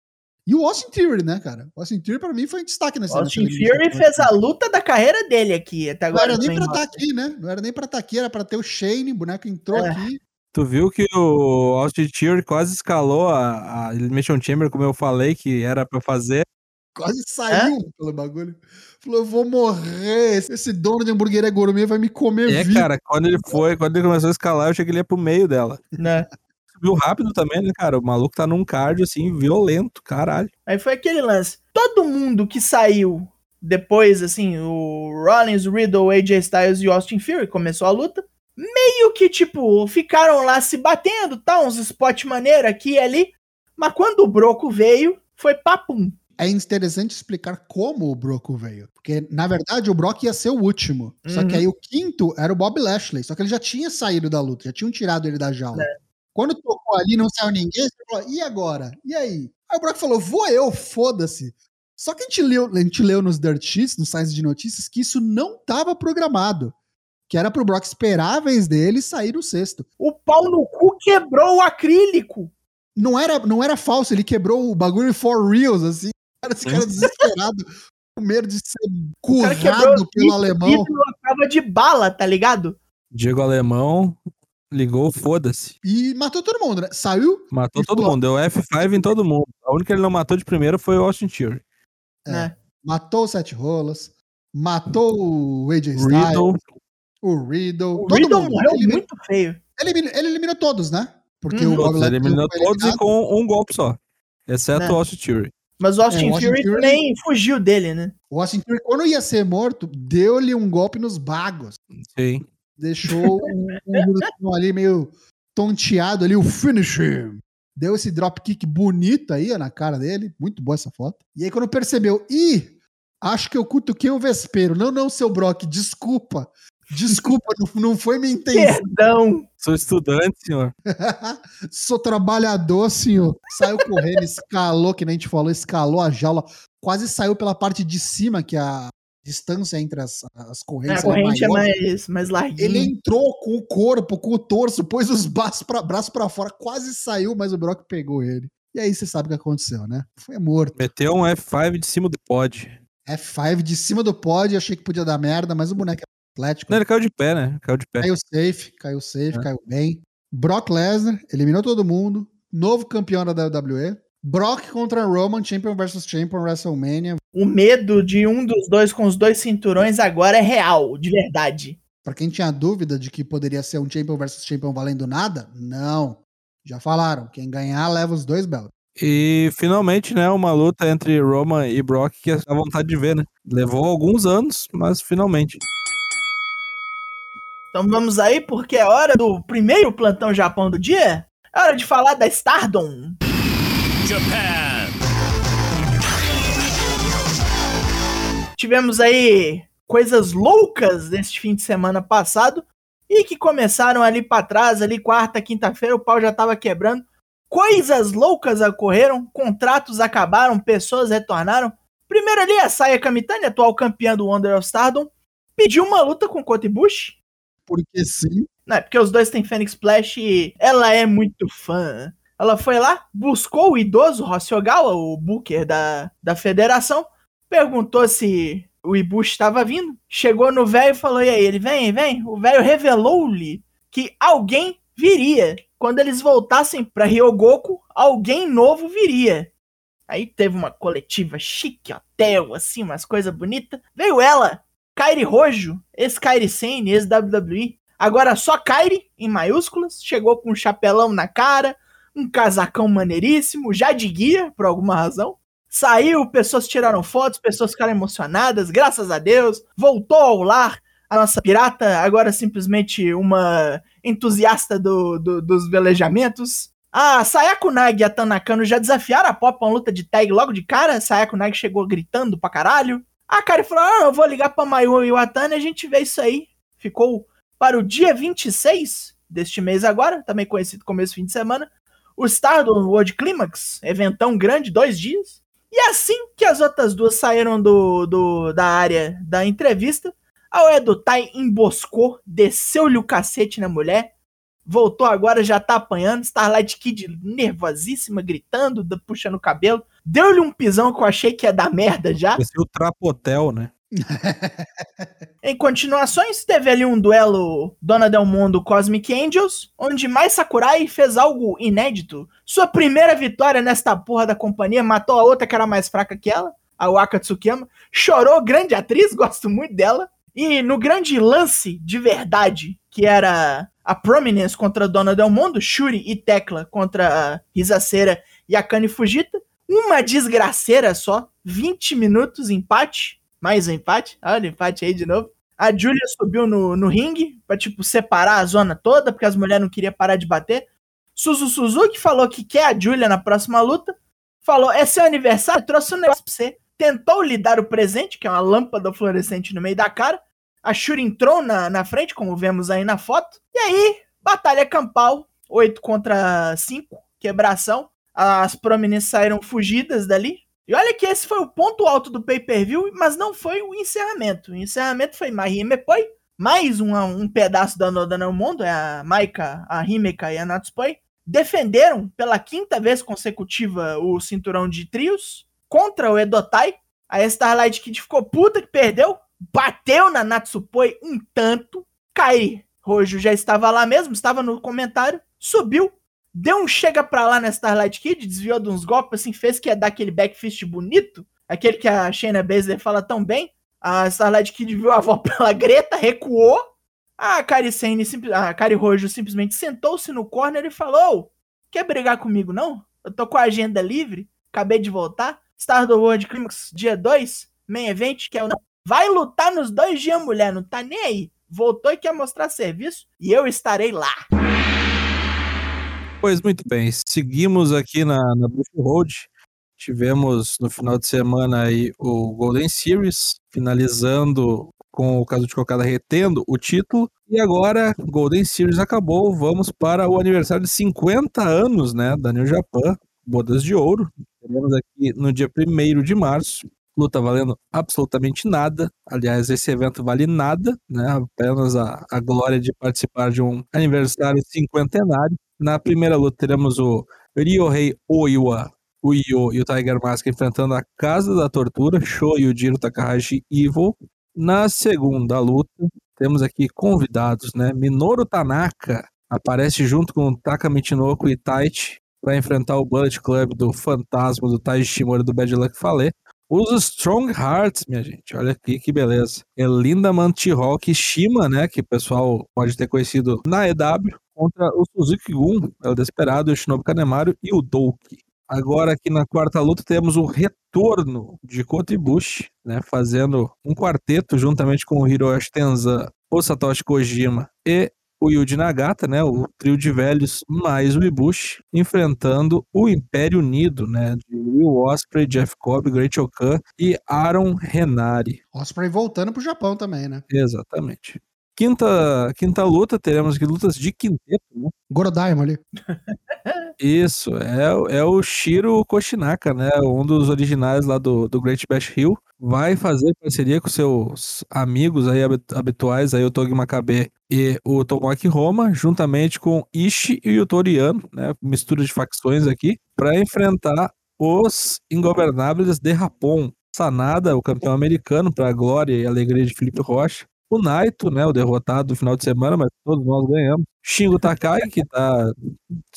Speaker 3: e o Austin Theory, né, cara? O Austin Theory, pra mim, foi um destaque nessa
Speaker 2: Austin
Speaker 3: nessa eliminação.
Speaker 2: fez a luta da carreira dele aqui até
Speaker 3: Não
Speaker 2: agora.
Speaker 3: era nem pra estar
Speaker 2: roster.
Speaker 3: aqui, né? Não era nem pra estar aqui, era pra ter o Shane, o boneco entrou
Speaker 2: É.
Speaker 3: aqui.
Speaker 4: Tu viu que o Austin Theory quase escalou a, a Elimination Chamber, como eu falei que era pra fazer.
Speaker 3: Quase saiu pelo bagulho. Falou, eu vou morrer. Esse- Esse dono de hamburgueria gourmet vai me comer
Speaker 4: É,
Speaker 3: vivo.
Speaker 4: cara, quando ele foi, quando ele começou a escalar, eu achei que ele ia pro meio dela.
Speaker 2: Né?
Speaker 4: Subiu rápido também, né, cara? O maluco tá num cardio, assim, violento, caralho.
Speaker 2: Aí foi aquele lance. Todo mundo que saiu depois, assim, o Rollins, o Riddle, o AJ Styles e o Austin Fury começou a luta. Meio que, tipo, ficaram lá se batendo, tá? Uns spot maneiro aqui e ali. Mas quando o Broco veio, foi papum.
Speaker 3: É interessante explicar como o Brock veio. Porque, na verdade, o Brock ia ser o último. Só que
Speaker 2: Uhum.
Speaker 3: aí o quinto era o Bob Lashley. Só que ele já tinha saído da luta, já tinham tirado ele da jaula.
Speaker 2: É.
Speaker 3: Quando tocou ali não saiu ninguém, você falou, e agora? E aí? Aí o Brock falou, vou eu, foda-se. Só que a gente, leu, a gente leu nos Dirt Sheets, nos sites de notícias, que isso não estava programado. Que era pro Brock esperar a vez dele sair no sexto.
Speaker 2: O pau no cu quebrou o acrílico.
Speaker 3: Não era, não era falso, ele quebrou o bagulho for reals, assim. Cara, esse cara desesperado, com medo de ser currado pelo alemão.
Speaker 2: à prova de bala, tá ligado?
Speaker 4: Diego Alemão ligou, foda-se.
Speaker 3: E matou todo mundo, né? Saiu,
Speaker 4: Matou todo mundo, deu F5 em todo mundo. A única que ele não matou de primeira foi o Austin Theory.
Speaker 3: É.
Speaker 2: Né?
Speaker 3: matou o Sete Rolas, matou o AJ Styles,
Speaker 4: Riddle,
Speaker 3: o Riddle.
Speaker 2: O
Speaker 3: todo
Speaker 2: Riddle
Speaker 3: mundo.
Speaker 2: morreu
Speaker 3: Ele
Speaker 2: muito feio.
Speaker 3: ele eliminou- ele eliminou todos, né? Porque
Speaker 2: Uhum.
Speaker 3: o Bob
Speaker 4: ele eliminou todos e com um golpe só. Exceto
Speaker 2: Né.
Speaker 4: o Austin Theory.
Speaker 2: Mas o Austin
Speaker 3: É, o Austin
Speaker 2: Fury
Speaker 3: Fury-
Speaker 2: também fugiu dele, né?
Speaker 3: O Austin Theory, quando ia ser morto, deu-lhe um golpe nos bagos.
Speaker 4: Sim.
Speaker 3: Deixou o, o ali meio tonteado ali, o finish. him. Deu esse dropkick bonito aí ó, na cara dele. Muito boa essa foto. E aí, quando percebeu, ih, acho que eu cutuquei o Vespero. Não, não, seu Brock, desculpa. Desculpa, não, não foi minha intenção.
Speaker 2: Perdão.
Speaker 4: Sou estudante, senhor.
Speaker 3: Sou trabalhador, senhor. Saiu correndo, escalou, que nem a gente falou, escalou a jaula. Quase saiu pela parte de cima, que a distância entre as, as
Speaker 2: A
Speaker 3: correntes era
Speaker 2: corrente é
Speaker 3: maior.
Speaker 2: mais, mais larguinha.
Speaker 3: Ele entrou com o corpo, com o torso, pôs os braços pra, braço pra fora, quase saiu, mas o Brock pegou ele. E aí você sabe o que aconteceu, né? Foi morto.
Speaker 4: Meteu um F5 de cima do pod.
Speaker 3: F5 de cima do pódio, achei que podia dar merda, mas o boneco é atlético.
Speaker 4: Não, ele caiu de pé, né? Caiu de pé.
Speaker 3: Caiu safe, caiu safe,
Speaker 4: É.
Speaker 3: caiu bem. Brock Lesnar eliminou todo mundo, novo campeão da WWE. Brock contra Roman, Champion versus Champion, WrestleMania.
Speaker 2: O medo de um dos dois com os dois cinturões agora é real, de verdade.
Speaker 3: Pra quem tinha dúvida de que poderia ser um Champion versus Champion valendo nada, não. Já falaram, quem ganhar leva os dois belts.
Speaker 4: E finalmente, né, uma luta entre Roman e Brock que é a vontade de ver, né? Levou alguns anos, mas finalmente.
Speaker 2: Então vamos aí, porque é hora do primeiro plantão Japão do dia. É hora de falar da Stardom.
Speaker 1: Japan.
Speaker 2: Tivemos aí coisas loucas neste fim de semana passado e que começaram ali pra trás, ali quarta, quinta-feira, o pau já tava quebrando. Coisas loucas ocorreram, contratos acabaram, pessoas retornaram. Primeiro ali a Saya Kamitani, atual campeã do Wonder of Stardom, pediu uma luta com Kota Ibushi.
Speaker 3: Porque sim.
Speaker 2: Não, é porque os dois têm Phoenix Splash e ela é muito fã. Ela foi lá, buscou o idoso Rossi Ogawa, o booker da, da federação, perguntou se o Ibushi estava vindo, chegou no velho e falou: E aí, ele vem, vem. O velho revelou-lhe que alguém viria. Quando eles voltassem para Ryogoku, alguém novo viria. Aí teve uma coletiva chique, hotel, assim, umas coisas bonitas. Veio ela, Kairi Rojo, ex-Kairi Sane, ex-WWE. Agora só Kairi, em maiúsculas, chegou com um chapelão na cara, um casacão maneiríssimo, já de guia, por alguma razão. Saiu, pessoas tiraram fotos, pessoas ficaram emocionadas, graças a Deus. Voltou ao lar a nossa pirata, agora simplesmente uma entusiasta do, do- dos velejamentos. A Sayako Nagi e a Tanakano já desafiaram a Pop pra uma luta de tag logo de cara. A Sayako chegou gritando pra caralho. A Kari falou: Ah, eu vou ligar pra Mayu e o Atani e a gente vê isso aí. Ficou para o dia 26 deste mês agora, também conhecido como esse fim de semana, o Stardom World Climax, eventão grande, dois dias. E assim que as outras duas saíram do, do- da área da entrevista, a Oedotai emboscou, desceu-lhe o cacete na mulher, voltou agora, já tá apanhando, Starlight Kid nervosíssima, gritando, puxando o cabelo, deu-lhe um pisão que eu achei que ia dar merda já.
Speaker 4: Esse é o Trapotel, né?
Speaker 2: Em continuações, teve ali um duelo Dona Del Mundo Cosmic Angels, onde Mai Sakurai fez algo inédito. Sua primeira vitória nesta porra da companhia, matou a outra que era mais fraca que ela, a Waka Tsukiyama. Chorou, grande atriz, gosto muito dela. E no grande lance de verdade, que era a Prominence contra Dona Del Mundo, Shuri e Tecla contra Risaceira e a Kani Fujita, uma desgraceira só, 20 minutos, empate, mais um empate, olha o empate aí de novo. A Julia subiu no, no ringue pra, tipo, separar a zona toda, porque as mulheres não queriam parar de bater. Suzu Suzuki falou que quer a Julia na próxima luta. Falou, é seu aniversário, trouxe um negócio pra você. Tentou lhe dar o presente, que é uma lâmpada fluorescente no meio da cara. A Shuri entrou na, na frente, como vemos aí na foto. E aí, batalha campal, 8 contra 5, quebração. As prominências saíram fugidas dali. E olha que esse foi o ponto alto do pay-per-view, mas não foi o encerramento. O encerramento foi Mahi Mepoi, mais um, um pedaço da Noda no Mundo, é a Maika, a Himeka e a Natsupoi, defenderam pela quinta vez consecutiva o cinturão de trios contra o Edotai. A Starlight Kid ficou puta que perdeu, bateu na Natsupoi um tanto. Kairi Rojo já estava lá mesmo, estava no comentário, subiu, deu um chega pra lá na Starlight Kid, desviou de uns golpes, assim, fez que ia dar aquele backfist bonito, aquele que a Shayna Baszler fala tão bem. A Starlight Kid viu a avó pela Greta, recuou. A Kari Sane, a Kari Rojo simplesmente sentou-se no corner e falou: Quer brigar comigo, não? Eu tô com a agenda livre, acabei de voltar. Stardom World Climax, dia 2, main event, que é o não. Vai lutar nos dois dias, mulher, não tá nem aí. Voltou e quer mostrar serviço, e eu estarei lá.
Speaker 4: Pois muito bem, seguimos aqui na, na Bush Road. Tivemos no final de semana aí o Golden Series, finalizando com o caso de Cocada retendo o título. E agora, Golden Series acabou, vamos para o aniversário de 50 anos, né, da New Japan, Bodas de Ouro. Teremos aqui no dia 1 de março, luta valendo absolutamente nada. Aliás, esse evento vale nada, né, apenas a, a glória de participar de um aniversário cinquentenário. Na primeira luta teremos o Ryohei Oiwa, o Io e o Tiger Mask enfrentando a Casa da Tortura, Sho e o Jiro Takahashi Evil. Na segunda luta, temos aqui convidados, né? Minoru Tanaka aparece junto com Taka Michinoku e Taichi para enfrentar o Bullet Club do Fantasma, do Taiji Shimura do Bad Luck Fale. Os Strong Hearts, minha gente, olha aqui que beleza. É Linda Mantihawk Shima, né, que o pessoal pode ter conhecido na EW, contra o Suzuki Gun, é o Desperado, o Shinobu Kanemaru e o Douki. Agora aqui na quarta luta temos o retorno de Kota Ibushi, né, fazendo um quarteto juntamente com o Hiroshi Tenzan, o Satoshi Kojima e o Yuji Nagata, né, o trio de velhos mais o Ibushi, enfrentando o Império Unido, né, de Will Ospreay, Jeff Cobb, Great Okan e Aaron Renari.
Speaker 3: Osprey voltando pro Japão também, né?
Speaker 4: Exatamente. Quinta, quinta luta, teremos lutas de quinteto, né?
Speaker 3: Ali.
Speaker 4: Isso, é, o- é o Shiro Koshinaka, né? Um dos originais lá do, do Great Bash Hill. Vai fazer parceria com seus amigos aí habi- habituais, aí o Togi Makabe e o Tomoaki Roma, juntamente com Ishi e o Toriano, né? Mistura de facções aqui, para enfrentar os Ingovernáveis de Rapon. Sanada, o campeão americano, para a glória e alegria de Felipe Rocha. O Naito, né, o derrotado do final de semana, mas todos nós ganhamos. Shingo Takai, que tá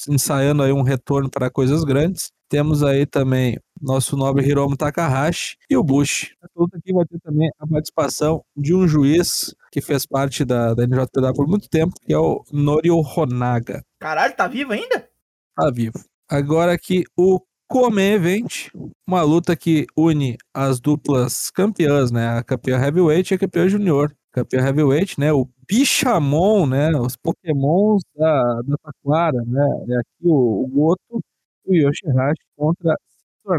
Speaker 4: ensaiando aí um retorno para coisas grandes. Temos aí também nosso nobre Hiromu Takahashi e o Bush. Essa luta aqui vai ter também a participação de um juiz que fez parte da, da NJPW por muito tempo, que é o Norio Honaga.
Speaker 2: Caralho, tá vivo ainda?
Speaker 4: Tá vivo. Agora aqui o Come Event, uma luta que une as duplas campeãs, né? A campeã Heavyweight e a campeã Junior. Campeã Heavyweight, né? O Bichamon, né? Os Pokémons da, da Taquara, né? É aqui o, o Goto e o Yoshihashi contra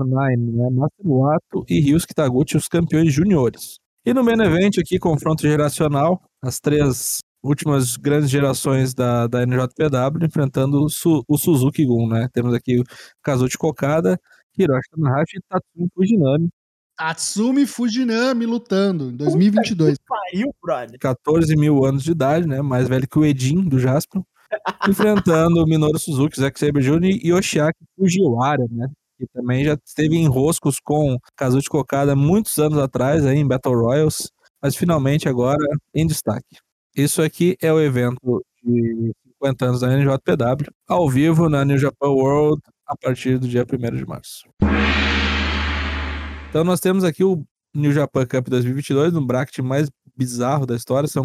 Speaker 4: Nine, né? Master Wato e Ryusuke Taguchi, os campeões juniores. E no main event aqui, confronto geracional, as três últimas grandes gerações da, da NJPW enfrentando o, Su- o Suzuki Gun, né? Temos aqui o Kazuchi Kokada, Hiroshi Tanahashi e Tatsumi Fujinami.
Speaker 3: Tatsumi Fujinami lutando em 2022.
Speaker 2: Pariu, brother.
Speaker 4: 14 mil anos de idade, né? Mais velho que o Edin do Jasper. enfrentando o Minoru Suzuki, Zack Sabre Jr. e Yoshiaki Fujiwara, né? Que também já esteve em roscos com Kazuchi Kokada muitos anos atrás, aí, em Battle Royals, mas finalmente agora em destaque. Isso aqui é o evento de 50 anos da NJPW, ao vivo na New Japan World, a partir do dia 1 de março. Então nós temos aqui o New Japan Cup 2022, um bracket mais bizarro da história, são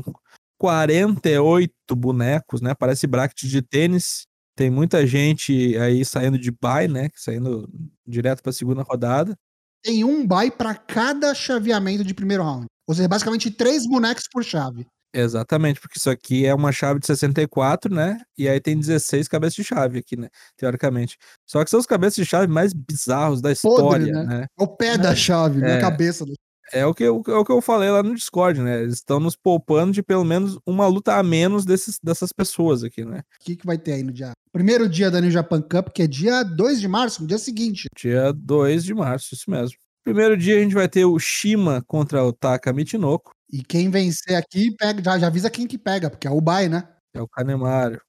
Speaker 4: 48 bonecos, né? Parece bracket de tênis. Tem muita gente aí saindo de bye, né? Saindo direto para a segunda rodada.
Speaker 3: Tem um bye pra cada chaveamento de primeiro round. Ou seja, basicamente três bonecos por chave.
Speaker 4: Exatamente, porque isso aqui é uma chave de 64, né? E aí tem 16 cabeças de chave aqui, né? Teoricamente. Só que são os cabeças de chave mais bizarros da história,
Speaker 3: né?
Speaker 4: né?
Speaker 3: É o pé da chave, é
Speaker 4: É.
Speaker 3: a cabeça. do-
Speaker 4: É o que, eu, é o que eu falei lá no Discord, né? Eles estão nos poupando de pelo menos uma luta a menos desses, dessas pessoas aqui, né?
Speaker 3: O que, que vai ter aí no dia? Primeiro dia da New Japan Cup, que é dia 2 de março, no dia seguinte.
Speaker 4: Dia 2 de março, isso mesmo. Primeiro dia a gente vai ter o Shima contra o Taka Michinoku,
Speaker 3: E quem vencer aqui, pega, já, já avisa quem que pega, porque é o bye, né?
Speaker 4: é o Kanemaru.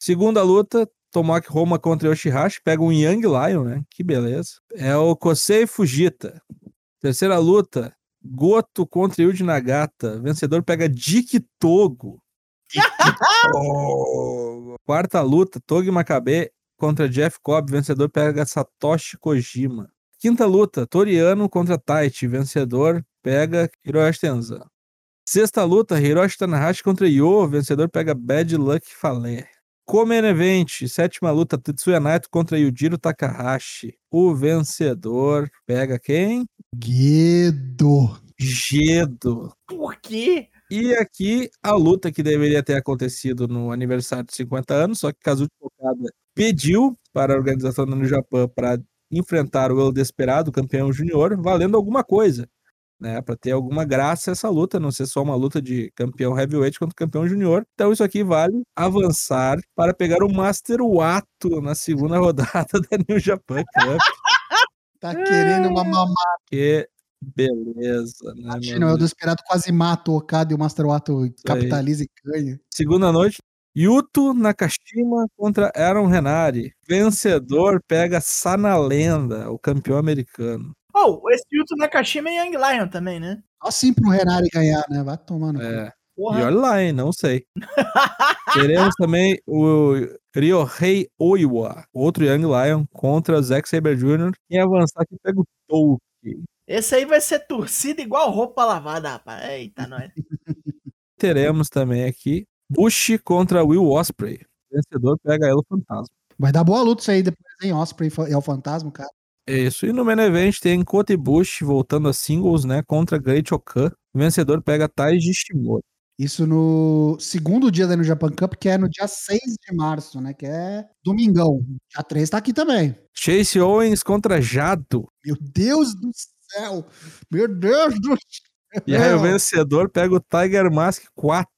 Speaker 4: Segunda luta, Tomoaki Roma contra Yoshihashi, pega um Young Lion, né? Que beleza. É o Kosei Fujita. Terceira luta, Goto contra Yuji Nagata. Vencedor pega Dick Togo. Togo. Quarta luta, Togi Makabe contra Jeff Cobb. Vencedor pega Satoshi Kojima. Quinta luta, Toriano contra Taichi. Vencedor pega Hiroshi Tenzan. Sexta luta, Hiroshi Tanahashi contra Yo. Vencedor pega Bad Luck Fale. Comen Event, sétima luta, Tetsuya Naito contra Yujiro Takahashi. O vencedor pega quem?
Speaker 3: Guedo.
Speaker 4: Gedo.
Speaker 2: Por quê?
Speaker 4: E aqui a luta que deveria ter acontecido no aniversário de 50 anos, só que Kazuchi Okada pediu para a organização do Japão para enfrentar o El Desperado, campeão júnior, valendo alguma coisa, né, para ter alguma graça essa luta, não ser só uma luta de campeão heavyweight contra campeão júnior. Então isso aqui vale avançar para pegar o Master Wato na segunda rodada da New Japan Cup,
Speaker 3: Tá querendo uma mamada.
Speaker 4: que beleza, né, meu
Speaker 3: Imagina, o. Desperado quase mata o Okada e o Master Wato capitaliza e ganha.
Speaker 4: Segunda noite, Yuto Nakashima contra Aaron Renari. Vencedor pega Sanalenda, o campeão americano.
Speaker 2: Oh, esse Yuto Nakashima é Young Lion também, né?
Speaker 3: Só assim pro Renari ganhar, né? Vai tomando.
Speaker 4: É. E olha lá, hein? Não sei. Teremos também o Ryohei Oiwa, outro Young Lion, contra Zack Saber Jr. E avançar que pega o Tolkien.
Speaker 2: Esse aí vai ser torcida igual roupa lavada, rapaz. Eita, nós.
Speaker 4: Teremos também aqui Bush contra Will Osprey. O vencedor pega Elo Fantasma.
Speaker 3: Vai dar boa luta isso aí depois, hein? Osprey é o fantasma, cara.
Speaker 4: Isso. E no main event tem Kota e Bush voltando a singles, né? Contra Great Okan. O vencedor pega Taiji Shimori.
Speaker 3: Isso no segundo dia da New Japan Cup, que é no dia 6 de março, né? Que é domingão. Dia 3 tá aqui também.
Speaker 4: Chase Owens contra Jado.
Speaker 3: Meu Deus do céu! Meu Deus do
Speaker 4: E aí o vencedor pega o Tiger Mask 4.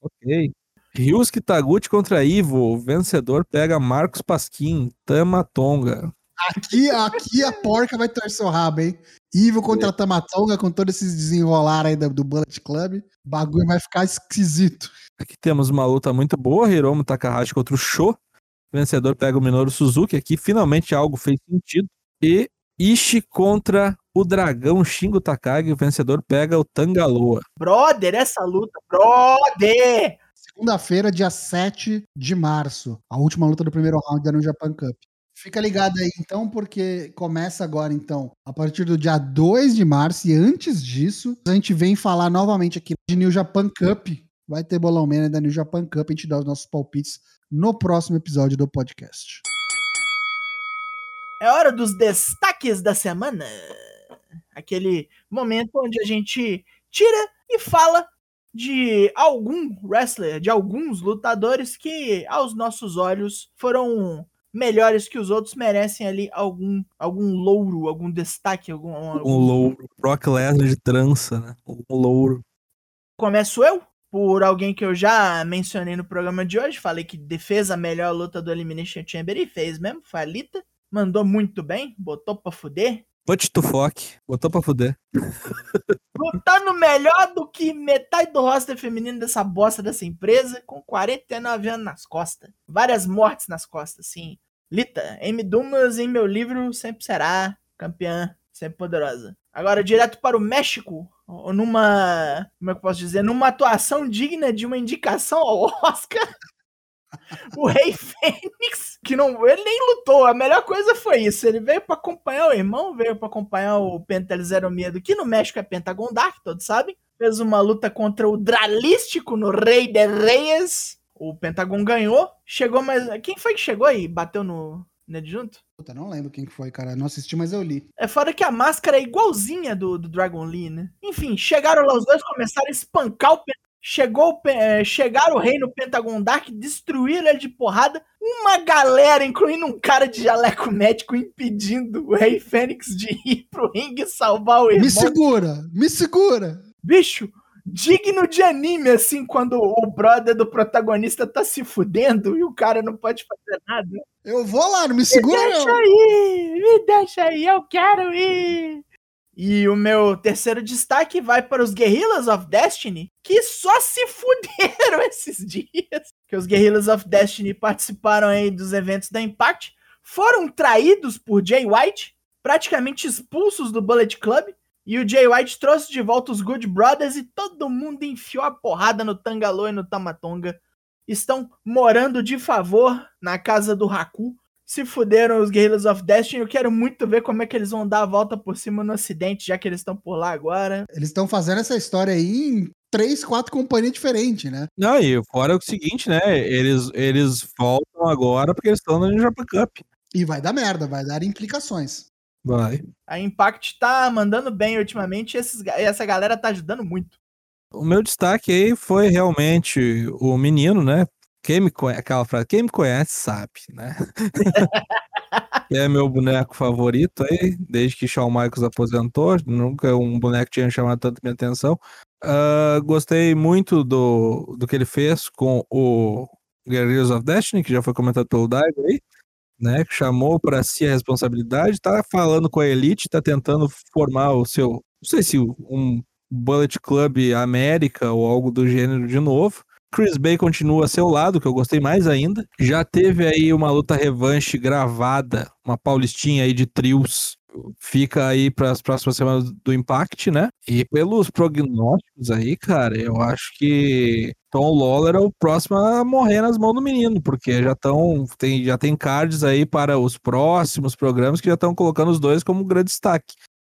Speaker 4: Ok. Ryusuke Taguchi contra Ivo. O vencedor pega Marcos Pasquim, Tama Tonga.
Speaker 3: Aqui, aqui a porca vai torcer o rabo, hein? Ivo contra Tamatonga, com todos esses desenrolar aí do, do Bullet Club. O bagulho vai ficar esquisito.
Speaker 4: Aqui temos uma luta muito boa. Hiromu Takahashi contra o Sho. O vencedor pega o Minoru Suzuki. Aqui finalmente algo fez sentido. E Ishi contra o Dragão Shingo Takagi. O vencedor pega o Tangaloa.
Speaker 2: Brother, essa luta. Brother!
Speaker 3: Segunda-feira, dia 7 de março. A última luta do primeiro round da New Japan Cup. Fica ligado aí, então, porque começa agora, então, a partir do dia 2 de março. E antes disso, a gente vem falar novamente aqui de New Japan Cup. Vai ter bolão mania da New Japan Cup. A gente dá os nossos palpites no próximo episódio do podcast.
Speaker 2: É hora dos destaques da semana. Aquele momento onde a gente tira e fala de algum wrestler, de alguns lutadores que, aos nossos olhos, foram melhores que os outros, merecem ali algum, algum louro, algum destaque, algum, algum...
Speaker 4: Um louro. Brock Lesnar de trança, né? Um louro.
Speaker 2: Começo eu, por alguém que eu já mencionei no programa de hoje. Falei que fez a melhor luta do Elimination Chamber e fez mesmo. Foi a Lita. Mandou muito bem, botou pra fuder.
Speaker 4: Put to fuck. Botou pra fuder.
Speaker 2: Lutando melhor do que metade do roster feminino dessa bosta dessa empresa, com 49 anos nas costas. Várias mortes nas costas, sim. Lita, M. Dumas em meu livro sempre será campeã, sempre poderosa. Agora, direto para o México, numa. Como é que eu posso dizer? Numa atuação digna de uma indicação ao Oscar. o Rei Fênix, que não. Ele nem lutou. A melhor coisa foi isso. Ele veio para acompanhar o irmão, veio para acompanhar o Pentel Zero Medo, que no México é Pentagon Dark, todos sabem. Fez uma luta contra o Dralístico no Rei de Reyes. O Pentagon ganhou. Chegou mais. Quem foi que chegou aí? Bateu no. Nele junto?
Speaker 3: Puta, não lembro quem que foi, cara. Não assisti, mas eu li.
Speaker 2: É fora que a máscara é igualzinha do, do Dragon Lee, né? Enfim, chegaram lá os dois, começaram a espancar o Pentagon. Chegou, é, chegaram o rei no Pentagon Dark, destruíram ele de porrada. Uma galera, incluindo um cara de jaleco médico, impedindo o Rei Fênix de ir pro ringue salvar o irmão.
Speaker 3: Me segura! Me segura!
Speaker 2: Bicho, digno de anime, assim, quando o brother do protagonista tá se fudendo e o cara não pode fazer nada.
Speaker 3: Eu vou lá, não me segura
Speaker 2: me deixa
Speaker 3: não!
Speaker 2: aí, me deixa aí, eu quero ir. E o meu terceiro destaque vai para os Guerrillas of Destiny, que só se fuderam esses dias. Que os Guerrillas of Destiny participaram aí dos eventos da Impact, foram traídos por Jay White, praticamente expulsos do Bullet Club, e o Jay White trouxe de volta os Good Brothers e todo mundo enfiou a porrada no Tangalô e no Tamatonga. Estão morando de favor na casa do Haku. Se fuderam os Guerrillas of Destiny. Eu quero muito ver como é que eles vão dar a volta por cima no Ocidente, já que eles estão por lá agora.
Speaker 3: Eles estão fazendo essa história aí em três, quatro companhias diferentes, né?
Speaker 4: Não, e fora o seguinte, né? Eles, eles voltam agora porque eles estão no Japan Cup.
Speaker 3: E vai dar merda, vai dar implicações.
Speaker 4: Vai.
Speaker 2: A Impact tá mandando bem ultimamente e esses, essa galera tá ajudando muito.
Speaker 4: O meu destaque aí foi realmente o menino, né? Quem me conhece, aquela frase, quem me conhece sabe, né? é meu boneco favorito aí, desde que Shawn Michaels aposentou, nunca um boneco tinha chamado tanto minha atenção. Uh, gostei muito do, do que ele fez com o Guerrillas of Destiny, que já foi comentado pelo Daigo aí, né? Chamou para si a responsabilidade, tá falando com a Elite, tá tentando formar o seu, não sei se um Bullet Club América ou algo do gênero de novo. Chris Bay continua a seu lado, que eu gostei mais ainda. Já teve aí uma luta revanche gravada, uma paulistinha aí de trios. Fica aí para as próximas semanas do Impact, né? E pelos prognósticos aí, cara, eu acho que Tom Lawler é o próximo a morrer nas mãos do menino, porque já estão tem já tem cards aí para os próximos programas que já estão colocando os dois como grande destaque.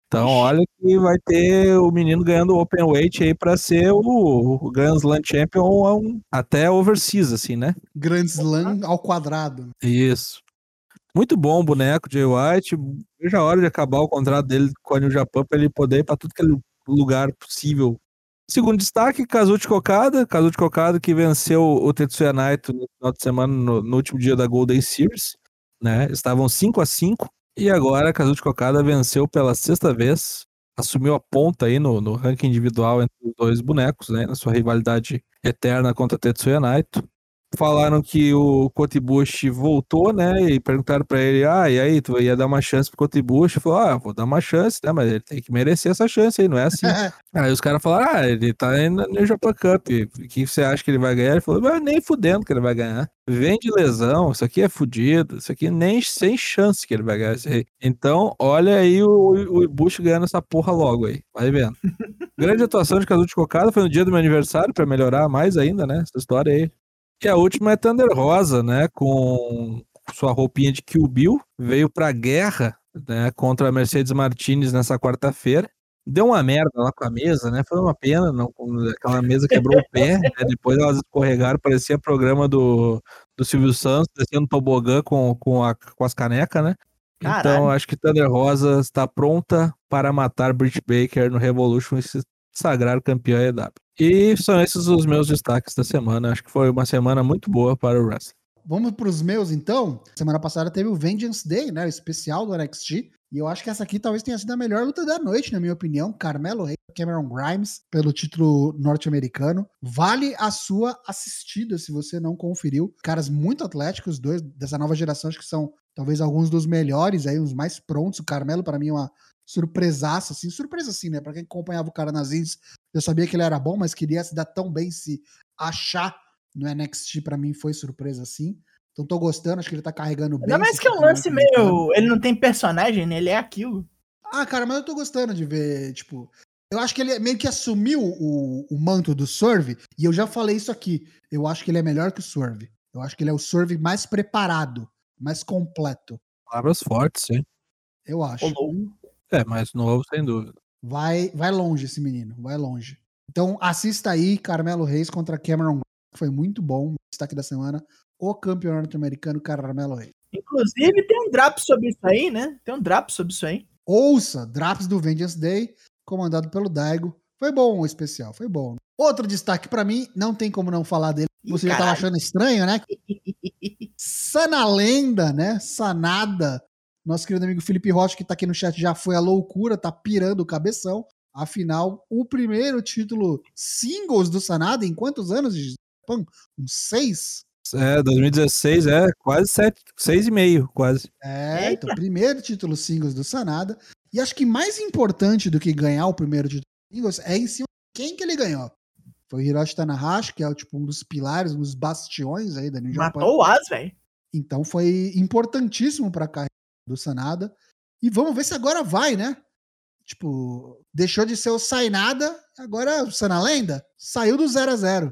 Speaker 4: Então, olha que vai ter o menino ganhando o Open Weight aí para ser o, o Grand Slam Champion um, até overseas, assim, né?
Speaker 3: Grand Slam ao quadrado.
Speaker 4: Isso. Muito bom o boneco Jay White. Veja a hora de acabar o contrato dele com a New Japan para ele poder ir para tudo que é lugar possível. Segundo destaque, Kazuchi Kokada. Kazuchi Kokada que venceu o Tetsuya Naito no final de semana, no, no último dia da Golden Series. Né? Estavam 5 a 5 e agora Kazuchi Kokada venceu pela sexta vez, assumiu a ponta aí no, no ranking individual entre os dois bonecos, né, na sua rivalidade eterna contra Tetsuya Naito. Falaram que o Kotibushi voltou, né? E perguntaram para ele: ah, e aí, tu ia dar uma chance pro Kotibushi? Falou: ah, vou dar uma chance, né? Mas ele tem que merecer essa chance aí, não é assim. aí os caras falaram: ah, ele tá no Japan Cup. O que você acha que ele vai ganhar? Ele falou: mas nem fudendo que ele vai ganhar. Vem de lesão, isso aqui é fudido, isso aqui nem sem chance que ele vai ganhar. Então, olha aí o, o Ibushi ganhando essa porra logo aí. Vai vendo. Grande atuação de Kazuchi Kokada foi no dia do meu aniversário, para melhorar mais ainda, né? Essa história aí. E a última é Thunder Rosa, né? Com sua roupinha de Kill Bill, veio pra guerra né, contra a Mercedes Martinez nessa quarta-feira. Deu uma merda lá com a mesa, né? Foi uma pena, não, aquela mesa quebrou o pé, né? depois elas escorregaram, parecia programa do, do Silvio Santos, descendo tobogã com, com, a, com as canecas, né? Caralho. Então, acho que Thunder Rosa está pronta para matar Britt Baker no Revolution e se sagrar campeão EW. E são esses os meus destaques da semana. Acho que foi uma semana muito boa para o wrestling.
Speaker 3: Vamos para os meus, então. Semana passada teve o Vengeance Day, né? O especial do NXT. E eu acho que essa aqui talvez tenha sido a melhor luta da noite, na minha opinião. Carmelo Rey, Cameron Grimes, pelo título norte-americano. Vale a sua assistida se você não conferiu. Caras muito atléticos, dois dessa nova geração, acho que são talvez alguns dos melhores aí, os mais prontos. O Carmelo, para mim, é uma surpresaça, assim, surpresa assim, né? Pra quem acompanhava o cara nas indies, eu sabia que ele era bom, mas queria se dar tão bem, se achar no NXT para mim foi surpresa assim. Então tô gostando, acho que ele tá carregando bem.
Speaker 2: Não, mas que é um lance meio. Ele não tem personagem, né? Ele é aquilo.
Speaker 3: Ah, cara, mas eu tô gostando de ver, tipo. Eu acho que ele meio que assumiu o, o manto do Swerve, e eu já falei isso aqui. Eu acho que ele é melhor que o Swerve. Eu acho que ele é o Swerve mais preparado, mais completo.
Speaker 4: Palavras fortes, sim.
Speaker 3: Eu acho.
Speaker 4: É, mais novo, sem dúvida.
Speaker 3: Vai, vai longe esse menino, vai longe. Então assista aí Carmelo Reis contra Cameron, foi muito bom, destaque da semana, o campeão norte-americano Carmelo Reis.
Speaker 2: Inclusive tem um drop sobre isso aí, né? Tem um drop sobre isso aí.
Speaker 3: Ouça, Drops do Vengeance Day, comandado pelo Daigo. Foi bom o especial, foi bom. Outro destaque para mim, não tem como não falar dele. Você Ih, já tava achando estranho, né? Sana Lenda, né? Sanada nosso querido amigo Felipe Rocha, que tá aqui no chat, já foi a loucura, tá pirando o cabeção. Afinal, o primeiro título singles do Sanada em quantos anos? Uns seis?
Speaker 4: É, 2016, é, quase sete, seis e meio, quase.
Speaker 3: É, então, primeiro título singles do Sanada. E acho que mais importante do que ganhar o primeiro título singles é em cima de quem que ele ganhou. Foi o Hiroshi Tanahashi, que é tipo um dos pilares, um dos bastiões aí da New
Speaker 2: Japan. Matou o As, velho.
Speaker 3: Então foi importantíssimo pra carreira do Sanada. E vamos ver se agora vai, né? Tipo, deixou de ser o Sai Nada, agora é o Sanalenda saiu do 0 a 0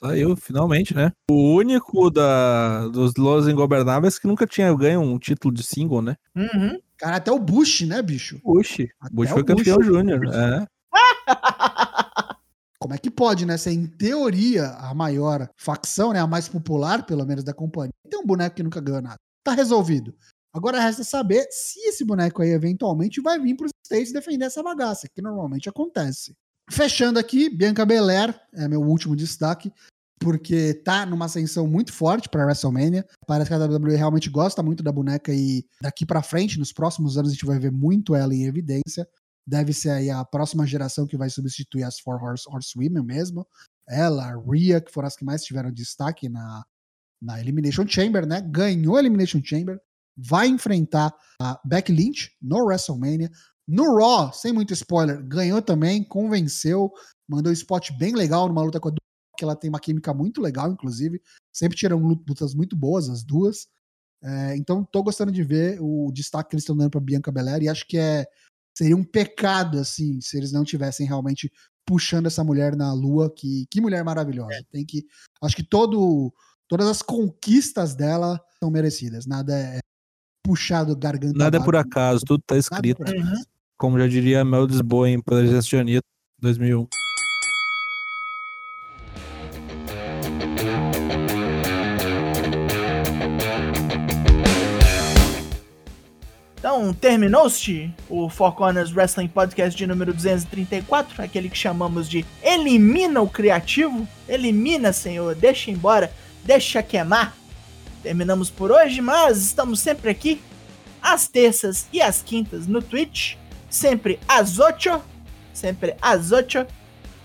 Speaker 4: Saiu, finalmente, né? O único da, dos Los Ingobernáveis que nunca tinha ganho um título de single, né?
Speaker 2: Uhum.
Speaker 3: Cara, até o Bush, né, bicho?
Speaker 4: Bush. Até Bush foi campeão júnior, é.
Speaker 3: Como é que pode, né? Ser em teoria a maior facção, né? A mais popular, pelo menos, da companhia. Tem um boneco que nunca ganhou nada. Tá resolvido. Agora resta saber se esse boneco aí eventualmente vai vir para os States defender essa bagaça, que normalmente acontece. Fechando aqui, Bianca Belair é meu último destaque, porque tá numa ascensão muito forte para WrestleMania. Parece que a WWE realmente gosta muito da boneca e daqui para frente, nos próximos anos, a gente vai ver muito ela em evidência. Deve ser aí a próxima geração que vai substituir as Four Horse, Horsewomen mesmo. Ela, a Rhea, que foram as que mais tiveram destaque na, na Elimination Chamber, né? Ganhou a Elimination Chamber, vai enfrentar a Becky Lynch no WrestleMania. No Raw, sem muito spoiler, ganhou também, convenceu, mandou um spot bem legal numa luta com a que ela tem uma química muito legal, inclusive. Sempre tiram lutas muito boas, as duas. É, então, tô gostando de ver o destaque que eles estão dando pra Bianca Belair e acho que é seria um pecado, assim, se eles não tivessem realmente puxando essa mulher na lua. Que, que mulher maravilhosa. Tem que. Acho que todo, todas as conquistas dela são merecidas. Nada é puxado garganta.
Speaker 4: Nada é por acaso, tudo tá escrito.
Speaker 2: Uhum.
Speaker 4: Como já diria Mel Lisboa em Anitta, 2001.
Speaker 2: Então, terminou-se o Four Corners Wrestling Podcast de número 234, aquele que chamamos de Elimina o Criativo. Elimina, senhor, deixa embora, deixa queimar. Terminamos por hoje, mas estamos sempre aqui, às terças e às quintas no Twitch, sempre às 8, sempre às 8.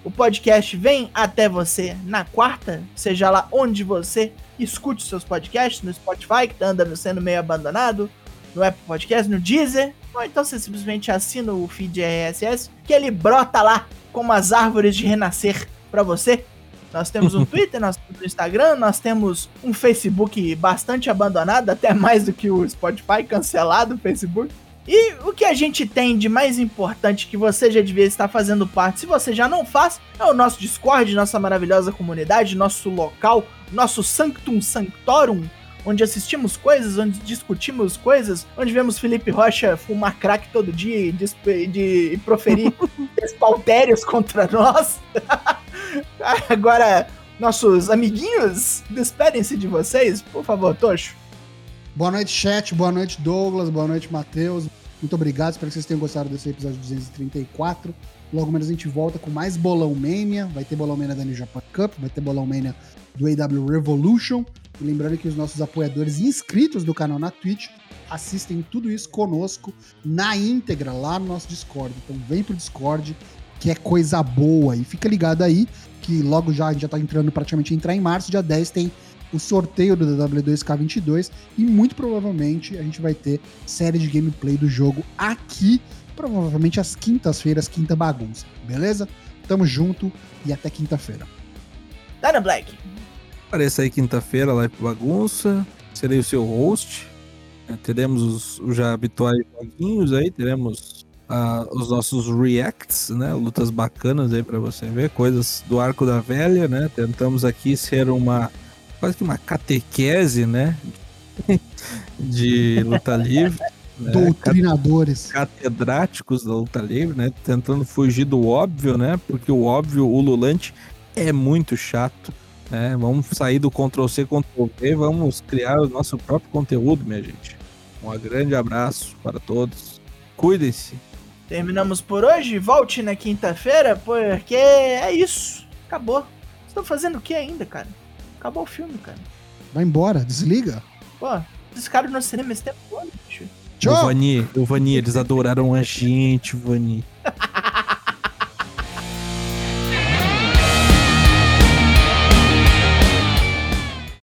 Speaker 2: O podcast vem até você na quarta, seja lá onde você escute seus podcasts, no Spotify, que tá andando sendo meio abandonado, no Apple Podcast, no Deezer, ou então você simplesmente assina o feed RSS, que ele brota lá como as árvores de renascer pra você. Nós temos um Twitter, nós temos um Instagram, nós temos um Facebook bastante abandonado, até mais do que o Spotify, cancelado o Facebook. E o que a gente tem de mais importante que você já devia estar fazendo parte, se você já não faz, é o nosso Discord, nossa maravilhosa comunidade, nosso local, nosso Sanctum Sanctorum, onde assistimos coisas, onde discutimos coisas, onde vemos Felipe Rocha fumar crack todo dia e, de- e proferir espaltérios contra nós. Agora, nossos amiguinhos, despedem-se de vocês, por favor, Tocho.
Speaker 3: Boa noite, chat. Boa noite, Douglas. Boa noite, Matheus. Muito obrigado. Espero que vocês tenham gostado desse episódio 234. Logo menos a gente volta com mais Bolão Mania. Vai ter Bolão Mania da New Japan Cup, vai ter Bolão Mania do AW Revolution. E lembrando que os nossos apoiadores inscritos do canal na Twitch assistem tudo isso conosco na íntegra lá no nosso Discord. Então vem pro Discord, que é coisa boa. E fica ligado aí, que logo já a gente já tá entrando praticamente entrar em março, dia 10 tem o sorteio do W2K22 e muito provavelmente a gente vai ter série de gameplay do jogo aqui, provavelmente às quintas-feiras, quinta bagunça, beleza? Tamo junto e até quinta-feira.
Speaker 2: Dana Black.
Speaker 4: Apareça aí quinta-feira, live bagunça. Serei o seu host. É, teremos os, os já habituais joguinhos aí, teremos ah, os nossos reacts, né? Lutas bacanas aí pra você ver, coisas do arco da velha, né? Tentamos aqui ser uma quase que uma catequese, né? De luta livre. Né?
Speaker 3: Doutrinadores.
Speaker 4: catedráticos da luta livre, né? Tentando fugir do óbvio, né? Porque o óbvio, o lulante, é muito chato. Né? Vamos sair do Ctrl-C, Ctrl-V, vamos criar o nosso próprio conteúdo, minha gente. Um grande abraço para todos. Cuidem-se.
Speaker 2: Terminamos por hoje. Volte na quinta-feira, porque é isso. Acabou. Vocês estão fazendo o que ainda, cara? Acabou o filme, cara.
Speaker 3: Vai embora, desliga.
Speaker 2: Pô, esses caras no cinema esse tempo todo, bicho.
Speaker 3: Tchau.
Speaker 4: O Vani, o Vani, eles adoraram a gente, Vani.